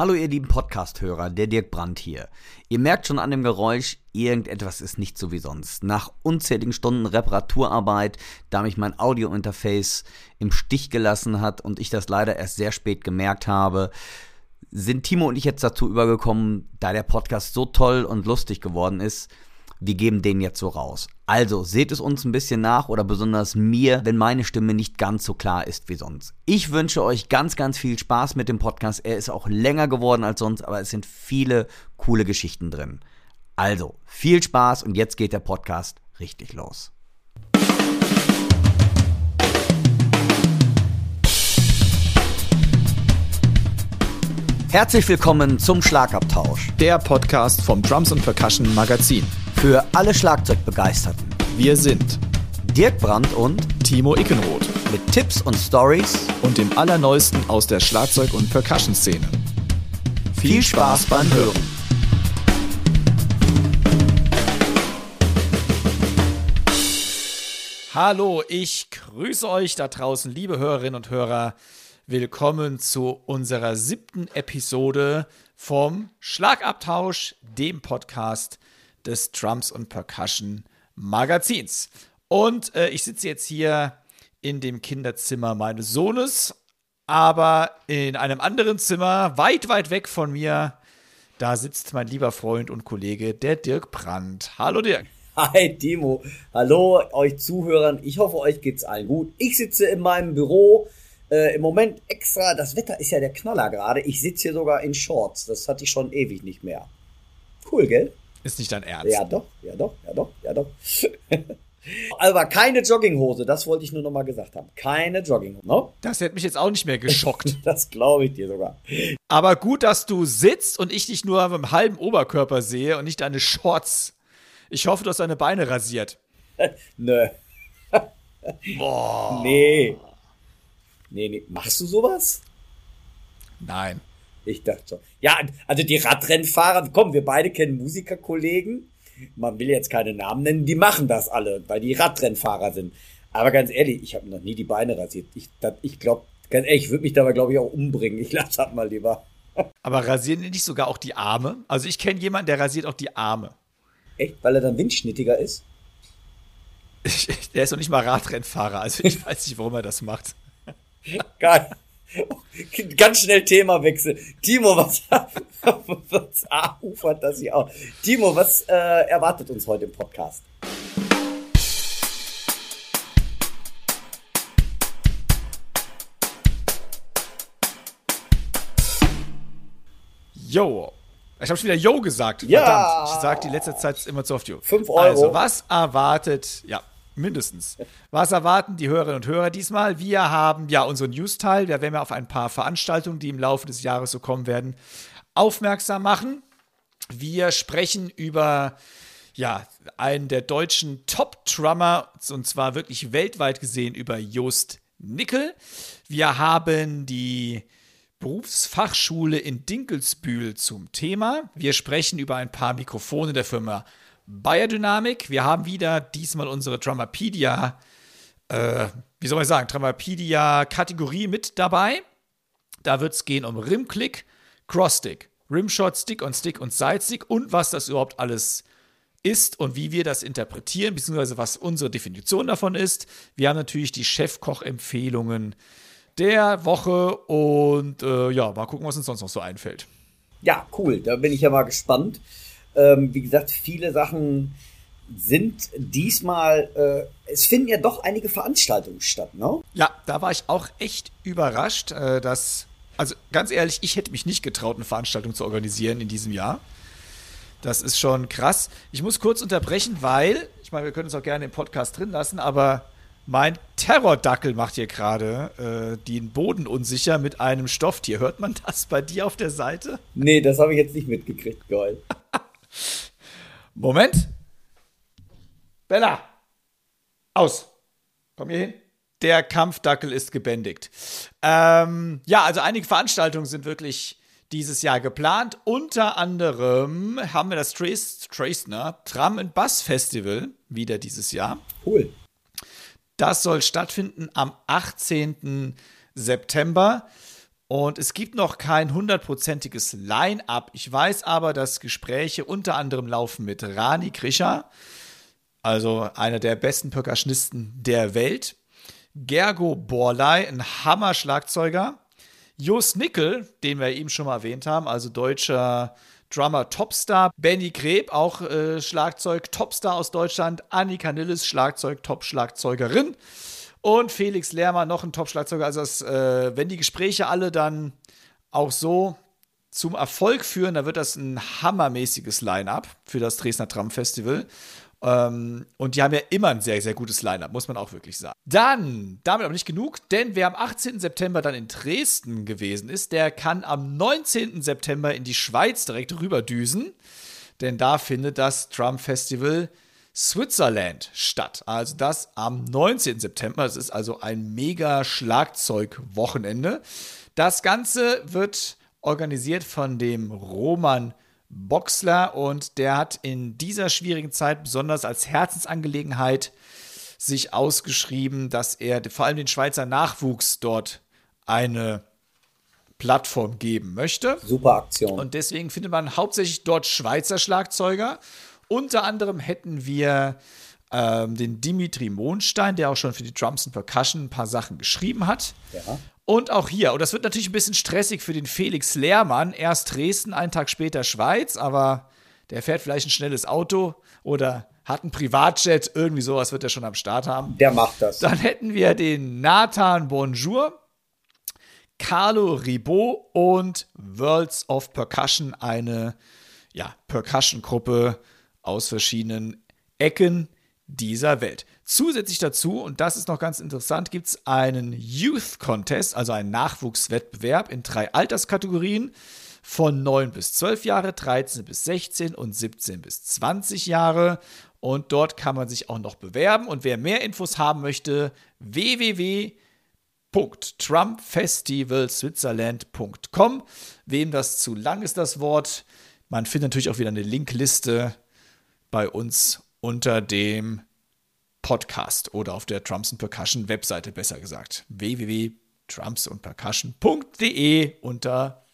Hallo ihr lieben Podcast-Hörer, der Dirk Brandt hier. Ihr merkt schon an dem Geräusch, irgendetwas ist nicht so wie sonst. Nach unzähligen Stunden Reparaturarbeit, da mich mein Audio-Interface im Stich gelassen hat und ich das leider erst sehr spät gemerkt habe, sind Timo und ich jetzt dazu übergekommen, da der Podcast so toll und lustig geworden ist, wir geben den jetzt so raus. Also seht es uns ein bisschen nach oder besonders mir, wenn meine Stimme nicht ganz so klar ist wie sonst. Ich wünsche euch ganz, ganz viel Spaß mit dem Podcast. Er ist auch länger geworden als sonst, aber es sind viele coole Geschichten drin. Also viel Spaß und jetzt geht der Podcast richtig los. Herzlich willkommen zum Schlagabtausch. Der Podcast vom Drums und Percussion Magazin. Für alle Schlagzeugbegeisterten. Wir sind Dirk Brandt und Timo Ickenroth mit Tipps und Stories und dem Allerneuesten aus der Schlagzeug- und Percussion-Szene. Viel Spaß beim Hören. Hallo, ich grüße euch da draußen, liebe Hörerinnen und Hörer. Willkommen zu unserer siebten Episode vom Schlagabtausch, dem Podcast des Drums und Percussion Magazins. Und äh, ich sitze jetzt hier in dem Kinderzimmer meines Sohnes, aber in einem anderen Zimmer, weit, weit weg von mir, da sitzt mein lieber Freund und Kollege, der Dirk Brandt. Hallo Dirk. Hi Timo, hallo euch Zuhörern. Ich hoffe, euch geht's allen gut. Ich sitze in meinem Büro. Äh, Im Moment extra, das Wetter ist ja der Knaller gerade. Ich sitze hier sogar in Shorts. Das hatte ich schon ewig nicht mehr. Cool, gell? Ist nicht dein Ernst? Ja, doch, ja, doch, ja, doch, ja, doch. Aber keine Jogginghose, das wollte ich nur noch mal gesagt haben. Keine Jogginghose. No? Das hätte mich jetzt auch nicht mehr geschockt. das glaube ich dir sogar. Aber gut, dass du sitzt und ich dich nur mit dem halben Oberkörper sehe und nicht deine Shorts. Ich hoffe, du hast deine Beine rasiert. Nö. Boah. Nee. Nee, nee. Machst du sowas? Nein. Ich dachte schon. Ja, also die Radrennfahrer, komm, wir beide kennen Musikerkollegen. Man will jetzt keine Namen nennen, die machen das alle, weil die Radrennfahrer sind. Aber ganz ehrlich, ich habe noch nie die Beine rasiert. Ich, ich glaube, ganz ehrlich, ich würde mich dabei, glaube ich, auch umbringen. Ich lasse das mal lieber. Aber rasieren die nicht sogar auch die Arme? Also ich kenne jemanden, der rasiert auch die Arme. Echt? Weil er dann windschnittiger ist? der ist noch nicht mal Radrennfahrer, also ich weiß nicht, warum er das macht. Geil. Ganz schnell Themawechsel. Timo, was, was ufert das hier auch? Timo, was äh, erwartet uns heute im Podcast? Yo. Ich habe schon wieder Yo gesagt. Ja. Verdammt. Ich sage die letzte Zeit immer zu oft Yo. Fünf Euro. Also, was erwartet, ja, mindestens. Was erwarten die Hörerinnen und Hörer diesmal? Wir haben ja unseren News-Teil. Da werden wir auf ein paar Veranstaltungen, die im Laufe des Jahres so kommen werden, aufmerksam machen. Wir sprechen über ja, einen der deutschen Top-Drummer, und zwar wirklich weltweit gesehen über Jost Nickel. Wir haben die Berufsfachschule in Dinkelsbühl zum Thema. Wir sprechen über ein paar Mikrofone der Firma Biodynamic. Wir haben wieder diesmal unsere Drummerpedia, äh, wie soll man sagen, Drummerpedia-Kategorie mit dabei. Da wird es gehen um Rimclick, Crossstick, Rimshot, Stick on Stick und Sidestick und was das überhaupt alles ist und wie wir das interpretieren, beziehungsweise was unsere Definition davon ist. Wir haben natürlich die Chefkoch-Empfehlungen der Woche und äh, ja, mal gucken, was uns sonst noch so einfällt. Ja, cool. Da bin ich ja mal gespannt. Ähm, wie gesagt, viele Sachen sind diesmal, äh, es finden ja doch einige Veranstaltungen statt, ne? Ja, da war ich auch echt überrascht, äh, dass, also ganz ehrlich, ich hätte mich nicht getraut, eine Veranstaltung zu organisieren in diesem Jahr. Das ist schon krass. Ich muss kurz unterbrechen, weil, ich meine, wir können es auch gerne im Podcast drin lassen, aber mein Terrordackel macht hier gerade äh, den Boden unsicher mit einem Stofftier. Hört man das bei dir auf der Seite? Nee, das habe ich jetzt nicht mitgekriegt, geil. Moment. Bella. Aus. Komm hier hin. Der Kampfdackel ist gebändigt. Ähm, ja, also einige Veranstaltungen sind wirklich dieses Jahr geplant. Unter anderem haben wir das Trace, Tracner Tram and Bass Festival wieder dieses Jahr. Cool. Das soll stattfinden am 18. September. Und es gibt noch kein hundertprozentiges Line-up. Ich weiß aber, dass Gespräche unter anderem laufen mit Rani Krischer, also einer der besten Percussionisten der Welt, Gergo Borlai, ein Hammer-Schlagzeuger, Jos Nickel, den wir eben schon mal erwähnt haben, also deutscher Drummer Topstar, Benny Greb, auch äh, Schlagzeug Topstar aus Deutschland, Annika Nilles, Schlagzeug Top-Schlagzeugerin und Felix Lehrmann, noch ein Top-Schlagzeuger. Also das, äh, wenn die Gespräche alle dann auch so zum Erfolg führen, dann wird das ein hammermäßiges Line-up für das Dresdner Tram Festival. Ähm, und die haben ja immer ein sehr, sehr gutes Line-Up, muss man auch wirklich sagen. Dann, damit aber nicht genug, denn wer am 18. September dann in Dresden gewesen ist, der kann am 19. September in die Schweiz direkt rüberdüsen, denn da findet das Drum Festival Switzerland statt. Also das am 19. September. Das ist also ein mega Schlagzeugwochenende. Das Ganze wird organisiert von dem Roman Boxler und der hat in dieser schwierigen Zeit besonders als Herzensangelegenheit sich ausgeschrieben, dass er vor allem den Schweizer Nachwuchs dort eine Plattform geben möchte. Super Aktion. Und deswegen findet man hauptsächlich dort Schweizer Schlagzeuger. Unter anderem hätten wir ähm, den Dimitri Mohnstein, der auch schon für die Drums and Percussion ein paar Sachen geschrieben hat. Ja. Und auch hier, und das wird natürlich ein bisschen stressig für den Felix Lehrmann. Erst Dresden, einen Tag später Schweiz, aber der fährt vielleicht ein schnelles Auto oder hat ein Privatjet, irgendwie sowas wird er schon am Start haben. Der macht das. Dann hätten wir den Nathan Bonjour, Carlo Ribot und Worlds of Percussion, eine ja, Percussion-Gruppe aus verschiedenen Ecken dieser Welt. Zusätzlich dazu, und das ist noch ganz interessant, gibt es einen Youth Contest, also einen Nachwuchswettbewerb in drei Alterskategorien von 9 bis 12 Jahre, 13 bis 16 und 17 bis 20 Jahre. Und dort kann man sich auch noch bewerben. Und wer mehr Infos haben möchte, www.trumpfestivalswitzerland.com. Wem das zu lang ist, das Wort. Man findet natürlich auch wieder eine Linkliste bei uns unter dem Podcast oder auf der Trumps Percussion Webseite besser gesagt. www.trumpsundpercussion.de unter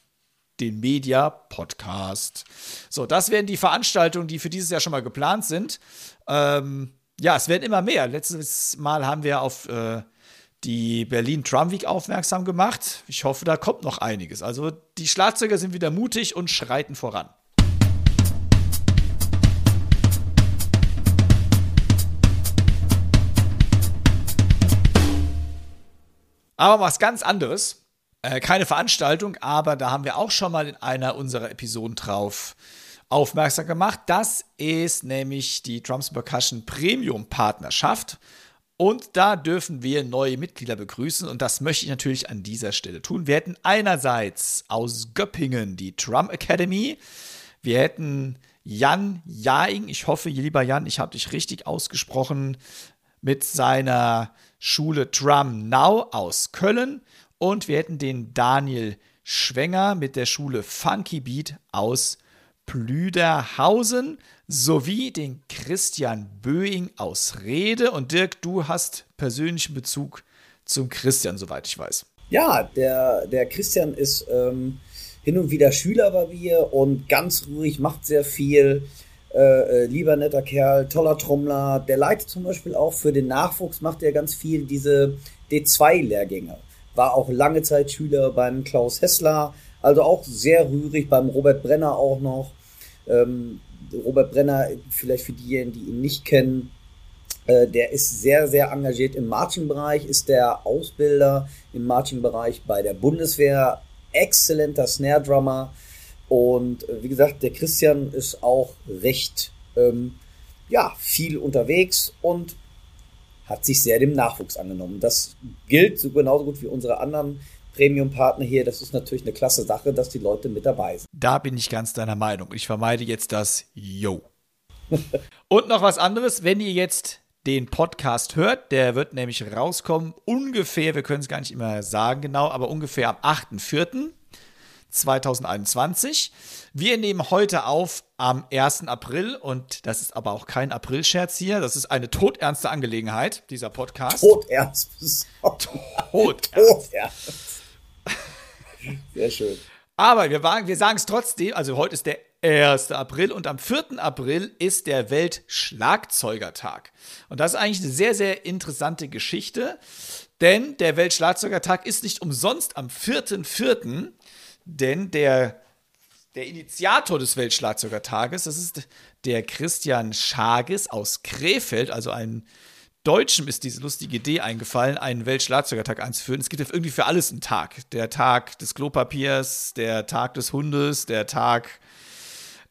den Media Podcast. So, das wären die Veranstaltungen, die für dieses Jahr schon mal geplant sind. Ähm, ja, es werden immer mehr. Letztes Mal haben wir auf äh, die Berlin Drum Week aufmerksam gemacht. Ich hoffe, da kommt noch einiges. Also die Schlagzeuger sind wieder mutig und schreiten voran. Aber was ganz anderes. Äh, keine Veranstaltung, aber da haben wir auch schon mal in einer unserer Episoden drauf aufmerksam gemacht. Das ist nämlich die Drums Percussion Premium Partnerschaft. Und da dürfen wir neue Mitglieder begrüßen und das möchte ich natürlich an dieser Stelle tun. Wir hätten einerseits aus Göppingen die Drum Academy. Wir hätten Jan Jaing, ich hoffe, lieber Jan, ich habe dich richtig ausgesprochen, mit seiner Schule Drum Now aus Köln und wir hätten den Daniel Schwenger mit der Schule Funky Beat aus Plüderhausen sowie den Christian Böing aus Rede. Und Dirk, du hast persönlichen Bezug zum Christian, soweit ich weiß. Ja, der, der Christian ist ähm, hin und wieder Schüler bei mir und ganz ruhig, macht sehr viel. Äh, äh, lieber netter Kerl, toller Trommler. Der leitet zum Beispiel auch für den Nachwuchs, macht er ganz viel diese D2-Lehrgänge. War auch lange Zeit Schüler beim Klaus Hessler, also auch sehr rührig, beim Robert Brenner auch noch. Ähm, Robert Brenner, vielleicht für diejenigen, die ihn nicht kennen, äh, der ist sehr, sehr engagiert im Marching-Bereich, ist der Ausbilder im Marching-Bereich bei der Bundeswehr, exzellenter Snare-Drummer und äh, wie gesagt, der Christian ist auch recht ähm, ja, viel unterwegs und hat sich sehr dem Nachwuchs angenommen. Das gilt so genauso gut wie unsere anderen Premium-Partner hier. Das ist natürlich eine klasse Sache, dass die Leute mit dabei sind. Da bin ich ganz deiner Meinung. Ich vermeide jetzt das Yo. und noch was anderes, wenn ihr jetzt den Podcast hört, der wird nämlich rauskommen ungefähr, wir können es gar nicht immer sagen genau, aber ungefähr am 8.4. 2021. Wir nehmen heute auf am 1. April und das ist aber auch kein Aprilscherz hier. Das ist eine todernste Angelegenheit, dieser Podcast. Todernst. Todernst. Todernst. Sehr schön. Aber wir, wir sagen es trotzdem, also heute ist der 1. April und am 4. April ist der Weltschlagzeugertag. Und das ist eigentlich eine sehr, sehr interessante Geschichte, denn der Weltschlagzeugertag ist nicht umsonst am 4.4., denn der, der Initiator des Weltschlagzeugertages, das ist der Christian Schages aus Krefeld, also ein Deutschem ist diese lustige Idee eingefallen, einen Weltschlagzeugertag einzuführen. Es gibt ja irgendwie für alles einen Tag. Der Tag des Klopapiers, der Tag des Hundes, der Tag,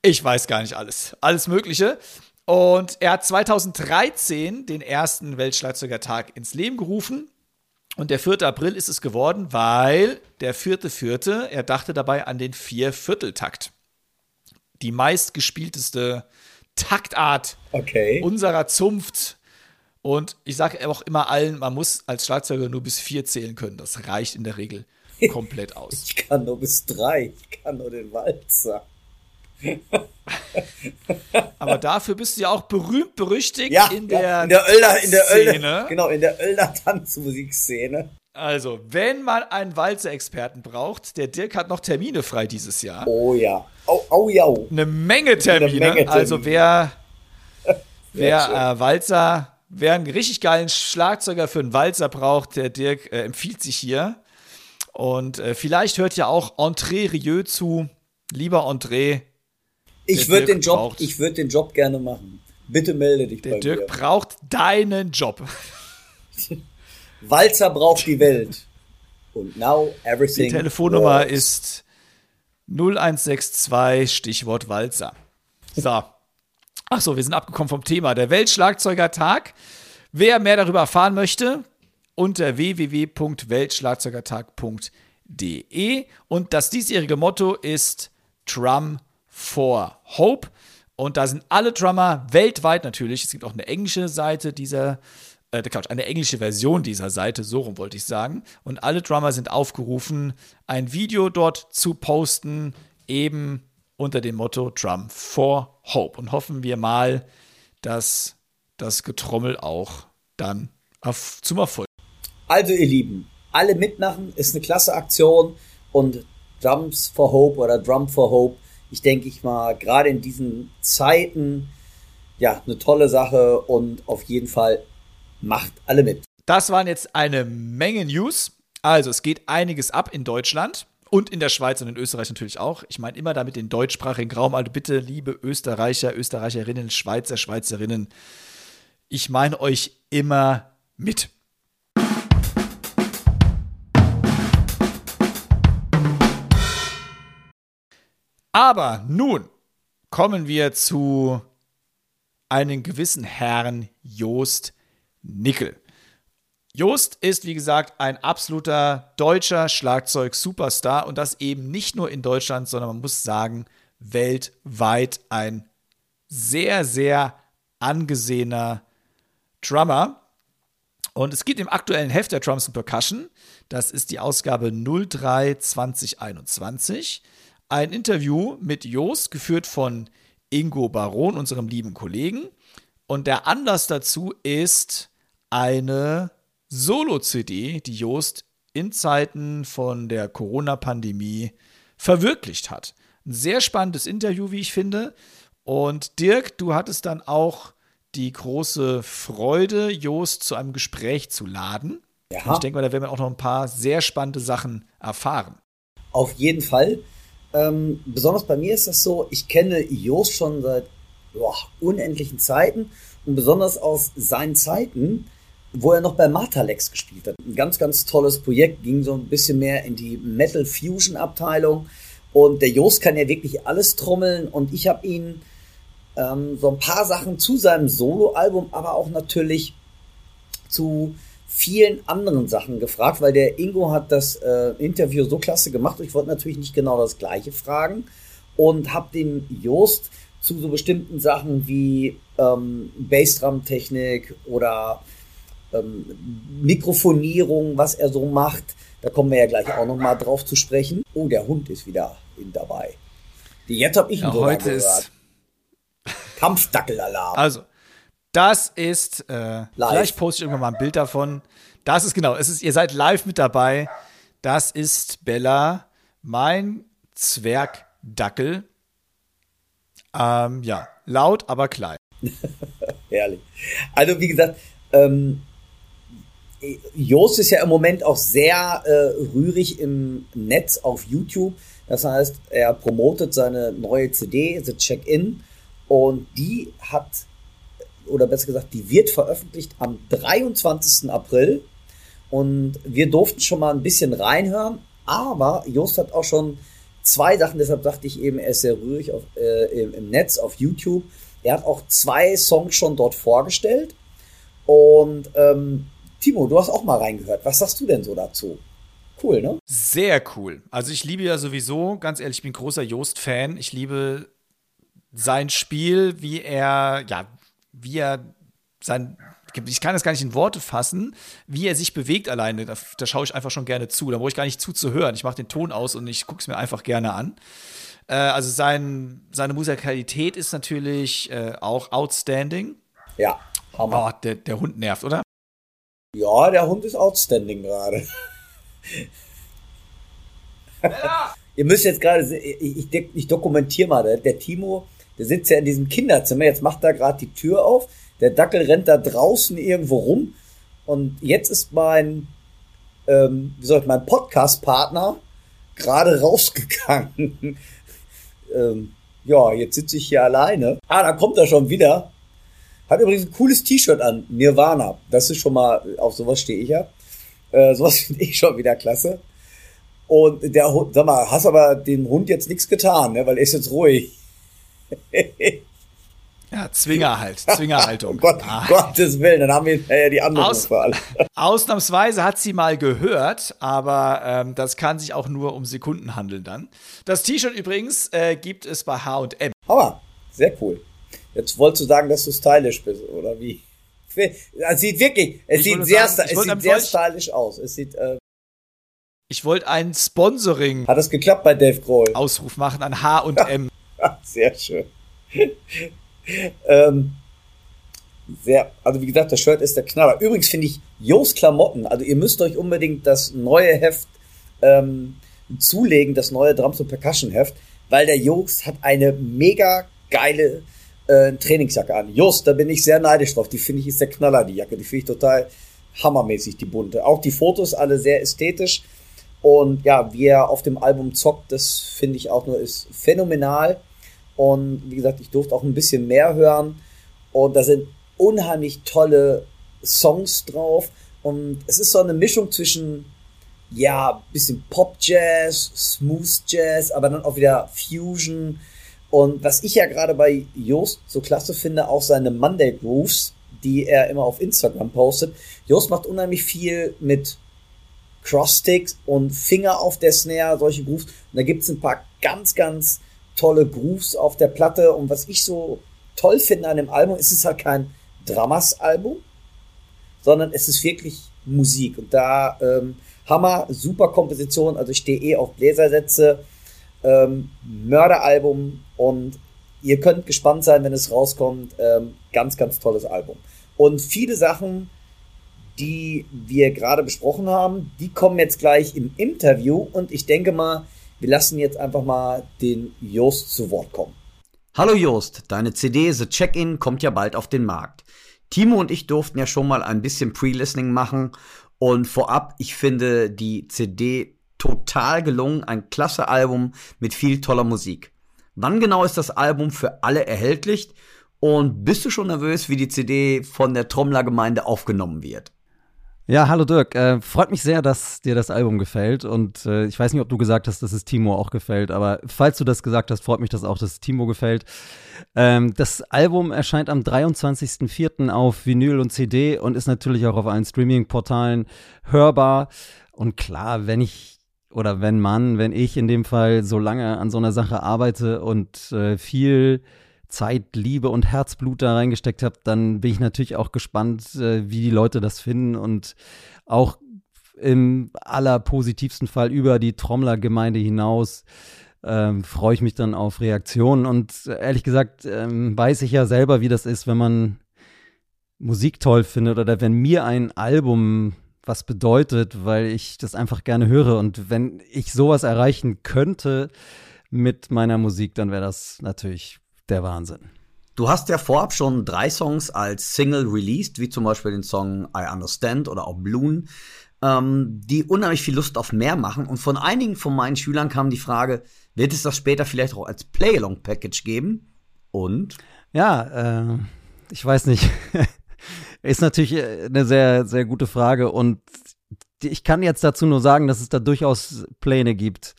ich weiß gar nicht alles. Alles Mögliche. Und er hat 2013 den ersten Weltschlagzeugertag ins Leben gerufen. Und der 4. April ist es geworden, weil der 4.4., er dachte dabei an den Viervierteltakt. Die meistgespielteste Taktart okay. unserer Zunft und ich sage auch immer allen, man muss als Schlagzeuger nur bis vier zählen können. Das reicht in der Regel komplett aus. Ich kann nur bis drei. Ich kann nur den Walzer. Aber dafür bist du ja auch berühmt berüchtigt ja, in der, ja, in der Öller, in der. Öller, genau, in der Öller Tanzmusikszene. Also, wenn man einen Walzer-Experten braucht, der Dirk hat noch Termine frei dieses Jahr. Oh ja. Oh, oh ja. Eine Menge Termine. Eine Menge Termine. Also, wer, wer äh, Walzer wer einen richtig geilen Schlagzeuger für einen Walzer braucht, der Dirk äh, empfiehlt sich hier. Und äh, vielleicht hört ja auch André Rieu zu. Lieber André. Ich würde den Job, braucht, ich würde den Job gerne machen. Bitte melde dich der bei Dirk mir. Dirk braucht deinen Job. Walzer braucht die Welt. Und now everything. Die Telefonnummer works. ist 0162 Stichwort Walzer. So. Ach so, wir sind abgekommen vom Thema. Der Weltschlagzeugertag. Wer mehr darüber erfahren möchte, unter www.weltschlagzeugertag.de. Und das diesjährige Motto ist Drum for Hope. Und da sind alle Drummer weltweit natürlich. Es gibt auch eine englische Seite dieser, äh, Quatsch, eine englische Version dieser Seite, so rum wollte ich sagen. Und alle Drummer sind aufgerufen, ein Video dort zu posten, eben unter dem Motto Drum for Hope. Und hoffen wir mal, dass das Getrommel auch dann auf, zum Erfolg. Also ihr Lieben, alle mitmachen, ist eine klasse Aktion und Drums for Hope oder Drum for Hope, ich denke ich mal, gerade in diesen Zeiten, ja, eine tolle Sache und auf jeden Fall macht alle mit. Das waren jetzt eine Menge News. Also es geht einiges ab in Deutschland. Und in der Schweiz und in Österreich natürlich auch. Ich meine immer damit den deutschsprachigen Raum. Also bitte, liebe Österreicher, Österreicherinnen, Schweizer, Schweizerinnen, ich meine euch immer mit. Aber nun kommen wir zu einem gewissen Herrn Joost Nickel. Joost ist, wie gesagt, ein absoluter deutscher Schlagzeug-Superstar und das eben nicht nur in Deutschland, sondern man muss sagen, weltweit ein sehr, sehr angesehener Drummer. Und es gibt im aktuellen Heft der Drums and Percussion, das ist die Ausgabe 03 2021, ein Interview mit Joost, geführt von Ingo Baron, unserem lieben Kollegen. Und der Anlass dazu ist eine Solo-CD, die Joost in Zeiten von der Corona-Pandemie verwirklicht hat. Ein sehr spannendes Interview, wie ich finde. Und Dirk, du hattest dann auch die große Freude, Joost zu einem Gespräch zu laden. Ja. ich denke mal, da werden wir auch noch ein paar sehr spannende Sachen erfahren. Auf jeden Fall. Ähm, besonders bei mir ist das so, ich kenne Joost schon seit boah, unendlichen Zeiten und besonders aus seinen Zeiten, wo er noch bei Martalex gespielt hat. Ein ganz, ganz tolles Projekt, ging so ein bisschen mehr in die Metal Fusion Abteilung. Und der Jost kann ja wirklich alles trommeln und ich habe ihn ähm, so ein paar Sachen zu seinem Soloalbum, aber auch natürlich zu vielen anderen Sachen gefragt, weil der Ingo hat das äh, Interview so klasse gemacht. Ich wollte natürlich nicht genau das gleiche fragen und habe den Jost zu so bestimmten Sachen wie ähm, Bassdrum-Technik oder ähm, Mikrofonierung, was er so macht. Da kommen wir ja gleich auch noch mal drauf zu sprechen. Oh, der Hund ist wieder dabei. Jetzt habe ich ihn ja, heute gehört. ist Kampfdackelalarm. Also, das ist, äh, vielleicht poste ich irgendwann mal ein Bild davon. Das ist genau, es ist, ihr seid live mit dabei. Das ist Bella mein Zwergdackel. Ähm, ja, laut, aber klein. Herrlich. Also, wie gesagt, ähm, Jost ist ja im Moment auch sehr äh, rührig im Netz auf YouTube. Das heißt, er promotet seine neue CD, The Check-In, und die hat, oder besser gesagt, die wird veröffentlicht am 23. April. Und wir durften schon mal ein bisschen reinhören, aber Jost hat auch schon zwei Sachen, deshalb dachte ich eben, er ist sehr rührig auf, äh, im, im Netz, auf YouTube. Er hat auch zwei Songs schon dort vorgestellt. Und ähm, Timo, du hast auch mal reingehört. Was sagst du denn so dazu? Cool, ne? Sehr cool. Also ich liebe ja sowieso, ganz ehrlich, ich bin großer Jost-Fan. Ich liebe sein Spiel, wie er, ja, wie er sein, ich kann das gar nicht in Worte fassen, wie er sich bewegt alleine. Da, da schaue ich einfach schon gerne zu. Da brauche ich gar nicht zuzuhören. Ich mache den Ton aus und ich gucke es mir einfach gerne an. Äh, also sein, seine Musikalität ist natürlich äh, auch outstanding. Ja, Hammer. Oh, der, der Hund nervt, oder? Ja, der Hund ist outstanding gerade. Ihr müsst jetzt gerade, ich, ich, ich dokumentiere mal, der, der, Timo, der sitzt ja in diesem Kinderzimmer, jetzt macht er gerade die Tür auf, der Dackel rennt da draußen irgendwo rum und jetzt ist mein, ähm, wie soll ich, mein Podcast-Partner gerade rausgegangen. ähm, ja, jetzt sitze ich hier alleine. Ah, da kommt er schon wieder. Hat übrigens ein cooles T-Shirt an, Nirvana. Das ist schon mal, auf sowas stehe ich ja. Äh, sowas finde ich schon wieder klasse. Und der Hund, sag mal, hast aber dem Hund jetzt nichts getan, ne? weil er ist jetzt ruhig. Ja, Zwinger halt, Zwingerhaltung. oh Gott, ah. Gottes Willen, dann haben wir ja die anderen Aus, Ausnahmsweise hat sie mal gehört, aber ähm, das kann sich auch nur um Sekunden handeln dann. Das T-Shirt übrigens äh, gibt es bei H&M. Aber sehr cool. Jetzt wolltest du sagen, dass du stylisch bist, oder wie? Es sieht wirklich, es ich sieht sehr, sagen, es sieht sehr stylisch aus. Es sieht, äh ich wollte ein Sponsoring. Hat das geklappt bei Dave Grohl? Ausruf machen an H und M. sehr schön. ähm, sehr, also wie gesagt, das Shirt ist der Knaller. Übrigens finde ich Jos Klamotten, also ihr müsst euch unbedingt das neue Heft ähm, zulegen, das neue Drums und Percussion Heft, weil der Jos hat eine mega geile äh, Trainingsjacke an. Just, da bin ich sehr neidisch drauf. Die finde ich ist der Knaller, die Jacke. Die finde ich total hammermäßig, die bunte. Auch die Fotos alle sehr ästhetisch. Und ja, wie er auf dem Album zockt, das finde ich auch nur ist phänomenal. Und wie gesagt, ich durfte auch ein bisschen mehr hören. Und da sind unheimlich tolle Songs drauf. Und es ist so eine Mischung zwischen, ja, bisschen Pop-Jazz, Smooth-Jazz, aber dann auch wieder Fusion und was ich ja gerade bei Joost so klasse finde, auch seine Monday Grooves, die er immer auf Instagram postet. Joost macht unheimlich viel mit Crosssticks und Finger auf der Snare, solche Grooves. Und da gibt es ein paar ganz, ganz tolle Grooves auf der Platte. Und was ich so toll finde an dem Album, ist es halt kein Dramas-Album, sondern es ist wirklich Musik. Und da ähm, Hammer, super Komposition. Also ich stehe eh auf Bläsersätze ähm, Mörderalbum und ihr könnt gespannt sein, wenn es rauskommt. Ähm, ganz, ganz tolles Album. Und viele Sachen, die wir gerade besprochen haben, die kommen jetzt gleich im Interview und ich denke mal, wir lassen jetzt einfach mal den Jost zu Wort kommen. Hallo Jost, deine CD The Check-In kommt ja bald auf den Markt. Timo und ich durften ja schon mal ein bisschen Pre-Listening machen und vorab, ich finde die CD total gelungen, ein klasse Album mit viel toller Musik. Wann genau ist das Album für alle erhältlich? Und bist du schon nervös, wie die CD von der Trommlergemeinde aufgenommen wird? Ja, hallo Dirk. Äh, freut mich sehr, dass dir das Album gefällt. Und äh, ich weiß nicht, ob du gesagt hast, dass es Timo auch gefällt, aber falls du das gesagt hast, freut mich das auch, dass es Timo gefällt. Ähm, das Album erscheint am 23.04. auf Vinyl und CD und ist natürlich auch auf allen Streaming-Portalen hörbar. Und klar, wenn ich oder wenn man, wenn ich in dem Fall so lange an so einer Sache arbeite und äh, viel Zeit, Liebe und Herzblut da reingesteckt habe, dann bin ich natürlich auch gespannt, äh, wie die Leute das finden und auch im allerpositivsten Fall über die Trommlergemeinde hinaus ähm, freue ich mich dann auf Reaktionen und ehrlich gesagt ähm, weiß ich ja selber, wie das ist, wenn man Musik toll findet oder wenn mir ein Album was bedeutet, weil ich das einfach gerne höre. Und wenn ich sowas erreichen könnte mit meiner Musik, dann wäre das natürlich der Wahnsinn. Du hast ja vorab schon drei Songs als Single released, wie zum Beispiel den Song I Understand oder auch Bloom, ähm, die unheimlich viel Lust auf mehr machen. Und von einigen von meinen Schülern kam die Frage, wird es das später vielleicht auch als Play-Along-Package geben? Und? Ja, äh, ich weiß nicht. Ist natürlich äh, eine sehr, sehr gute Frage. Und ich kann jetzt dazu nur sagen, dass es da durchaus Pläne gibt.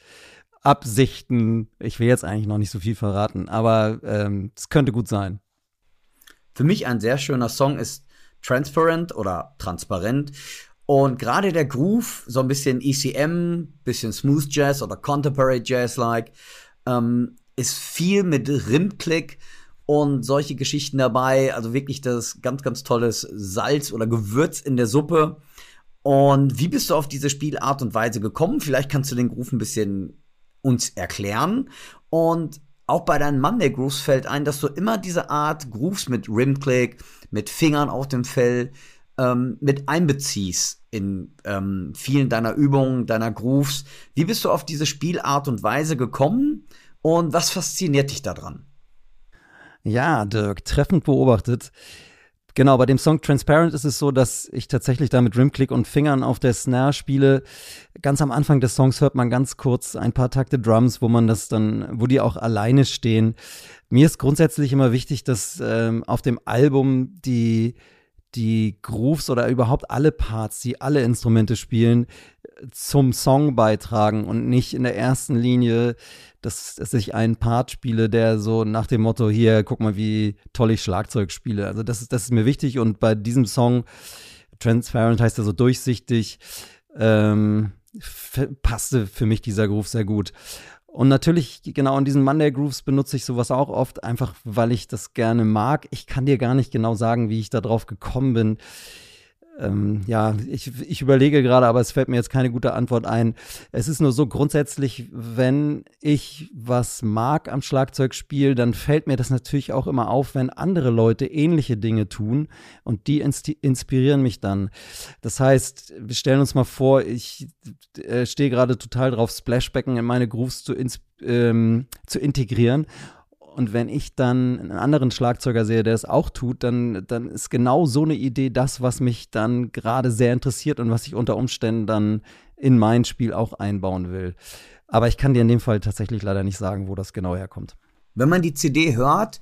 Absichten. Ich will jetzt eigentlich noch nicht so viel verraten, aber ähm, es könnte gut sein. Für mich ein sehr schöner Song ist Transparent oder Transparent. Und gerade der Groove, so ein bisschen ECM, bisschen Smooth Jazz oder Contemporary Jazz-like, ähm, ist viel mit Rimklick und solche Geschichten dabei. Also wirklich das ganz, ganz tolles Salz oder Gewürz in der Suppe. Und wie bist du auf diese Spielart und Weise gekommen? Vielleicht kannst du den Groove ein bisschen uns erklären. Und auch bei deinen Monday Grooves fällt ein, dass du immer diese Art Grooves mit Rimclick, mit Fingern auf dem Fell, ähm, mit einbeziehst in ähm, vielen deiner Übungen, deiner Grooves. Wie bist du auf diese Spielart und Weise gekommen und was fasziniert dich daran? Ja, Dirk, treffend beobachtet. Genau, bei dem Song Transparent ist es so, dass ich tatsächlich da mit Rimclick und Fingern auf der Snare spiele. Ganz am Anfang des Songs hört man ganz kurz ein paar Takte Drums, wo man das dann, wo die auch alleine stehen. Mir ist grundsätzlich immer wichtig, dass ähm, auf dem Album die die Grooves oder überhaupt alle Parts, die alle Instrumente spielen, zum Song beitragen und nicht in der ersten Linie, dass, dass ich einen Part spiele, der so nach dem Motto, hier, guck mal, wie toll ich Schlagzeug spiele. Also das ist, das ist mir wichtig und bei diesem Song, Transparent heißt er so durchsichtig, ähm, passte für mich dieser Groove sehr gut. Und natürlich, genau in diesen Monday Grooves benutze ich sowas auch oft, einfach weil ich das gerne mag. Ich kann dir gar nicht genau sagen, wie ich da drauf gekommen bin ähm, ja, ich, ich überlege gerade, aber es fällt mir jetzt keine gute Antwort ein. Es ist nur so grundsätzlich, wenn ich was mag am Schlagzeugspiel, dann fällt mir das natürlich auch immer auf, wenn andere Leute ähnliche Dinge tun und die inspirieren mich dann. Das heißt, wir stellen uns mal vor, ich äh, stehe gerade total drauf, Splashbecken in meine Grooves zu, ähm, zu integrieren und wenn ich dann einen anderen Schlagzeuger sehe, der es auch tut, dann, dann ist genau so eine Idee das, was mich dann gerade sehr interessiert und was ich unter Umständen dann in mein Spiel auch einbauen will. Aber ich kann dir in dem Fall tatsächlich leider nicht sagen, wo das genau herkommt. Wenn man die CD hört,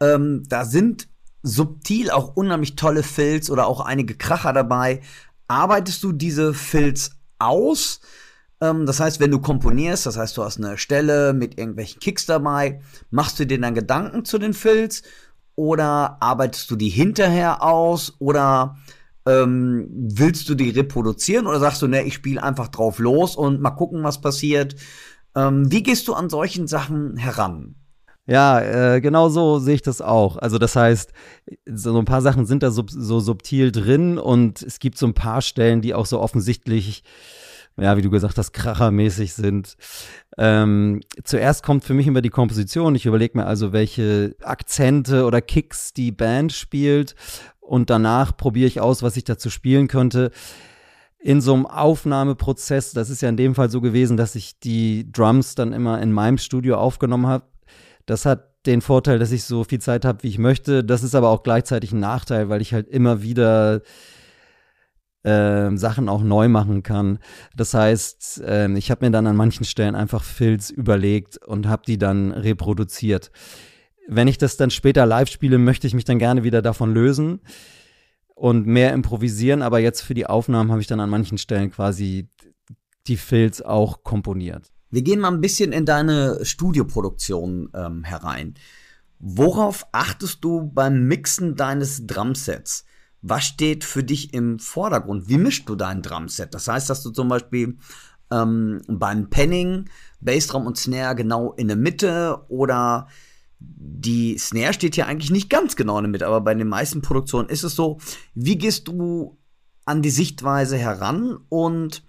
ähm, da sind subtil auch unheimlich tolle Fills oder auch einige Kracher dabei. Arbeitest du diese Fills aus? Ähm, das heißt, wenn du komponierst, das heißt, du hast eine Stelle mit irgendwelchen Kicks dabei, machst du dir dann Gedanken zu den Fills oder arbeitest du die hinterher aus oder ähm, willst du die reproduzieren oder sagst du, ne, ich spiele einfach drauf los und mal gucken, was passiert? Ähm, wie gehst du an solchen Sachen heran? Ja, äh, genau so sehe ich das auch. Also das heißt, so ein paar Sachen sind da so, so subtil drin und es gibt so ein paar Stellen, die auch so offensichtlich ja, wie du gesagt hast, krachermäßig sind. Ähm, zuerst kommt für mich immer die Komposition. Ich überlege mir also, welche Akzente oder Kicks die Band spielt und danach probiere ich aus, was ich dazu spielen könnte. In so einem Aufnahmeprozess, das ist ja in dem Fall so gewesen, dass ich die Drums dann immer in meinem Studio aufgenommen habe. Das hat den Vorteil, dass ich so viel Zeit habe, wie ich möchte. Das ist aber auch gleichzeitig ein Nachteil, weil ich halt immer wieder äh, Sachen auch neu machen kann. Das heißt, äh, ich habe mir dann an manchen Stellen einfach Filz überlegt und habe die dann reproduziert. Wenn ich das dann später live spiele, möchte ich mich dann gerne wieder davon lösen und mehr improvisieren, aber jetzt für die Aufnahmen habe ich dann an manchen Stellen quasi die Filz auch komponiert. Wir gehen mal ein bisschen in deine Studioproduktion ähm, herein. Worauf achtest du beim Mixen deines Drumsets? Was steht für dich im Vordergrund? Wie mischst du dein Drumset? Das heißt, dass du zum Beispiel ähm, beim Penning Bassdrum und Snare genau in der Mitte oder die Snare steht hier eigentlich nicht ganz genau in der Mitte, aber bei den meisten Produktionen ist es so. Wie gehst du an die Sichtweise heran und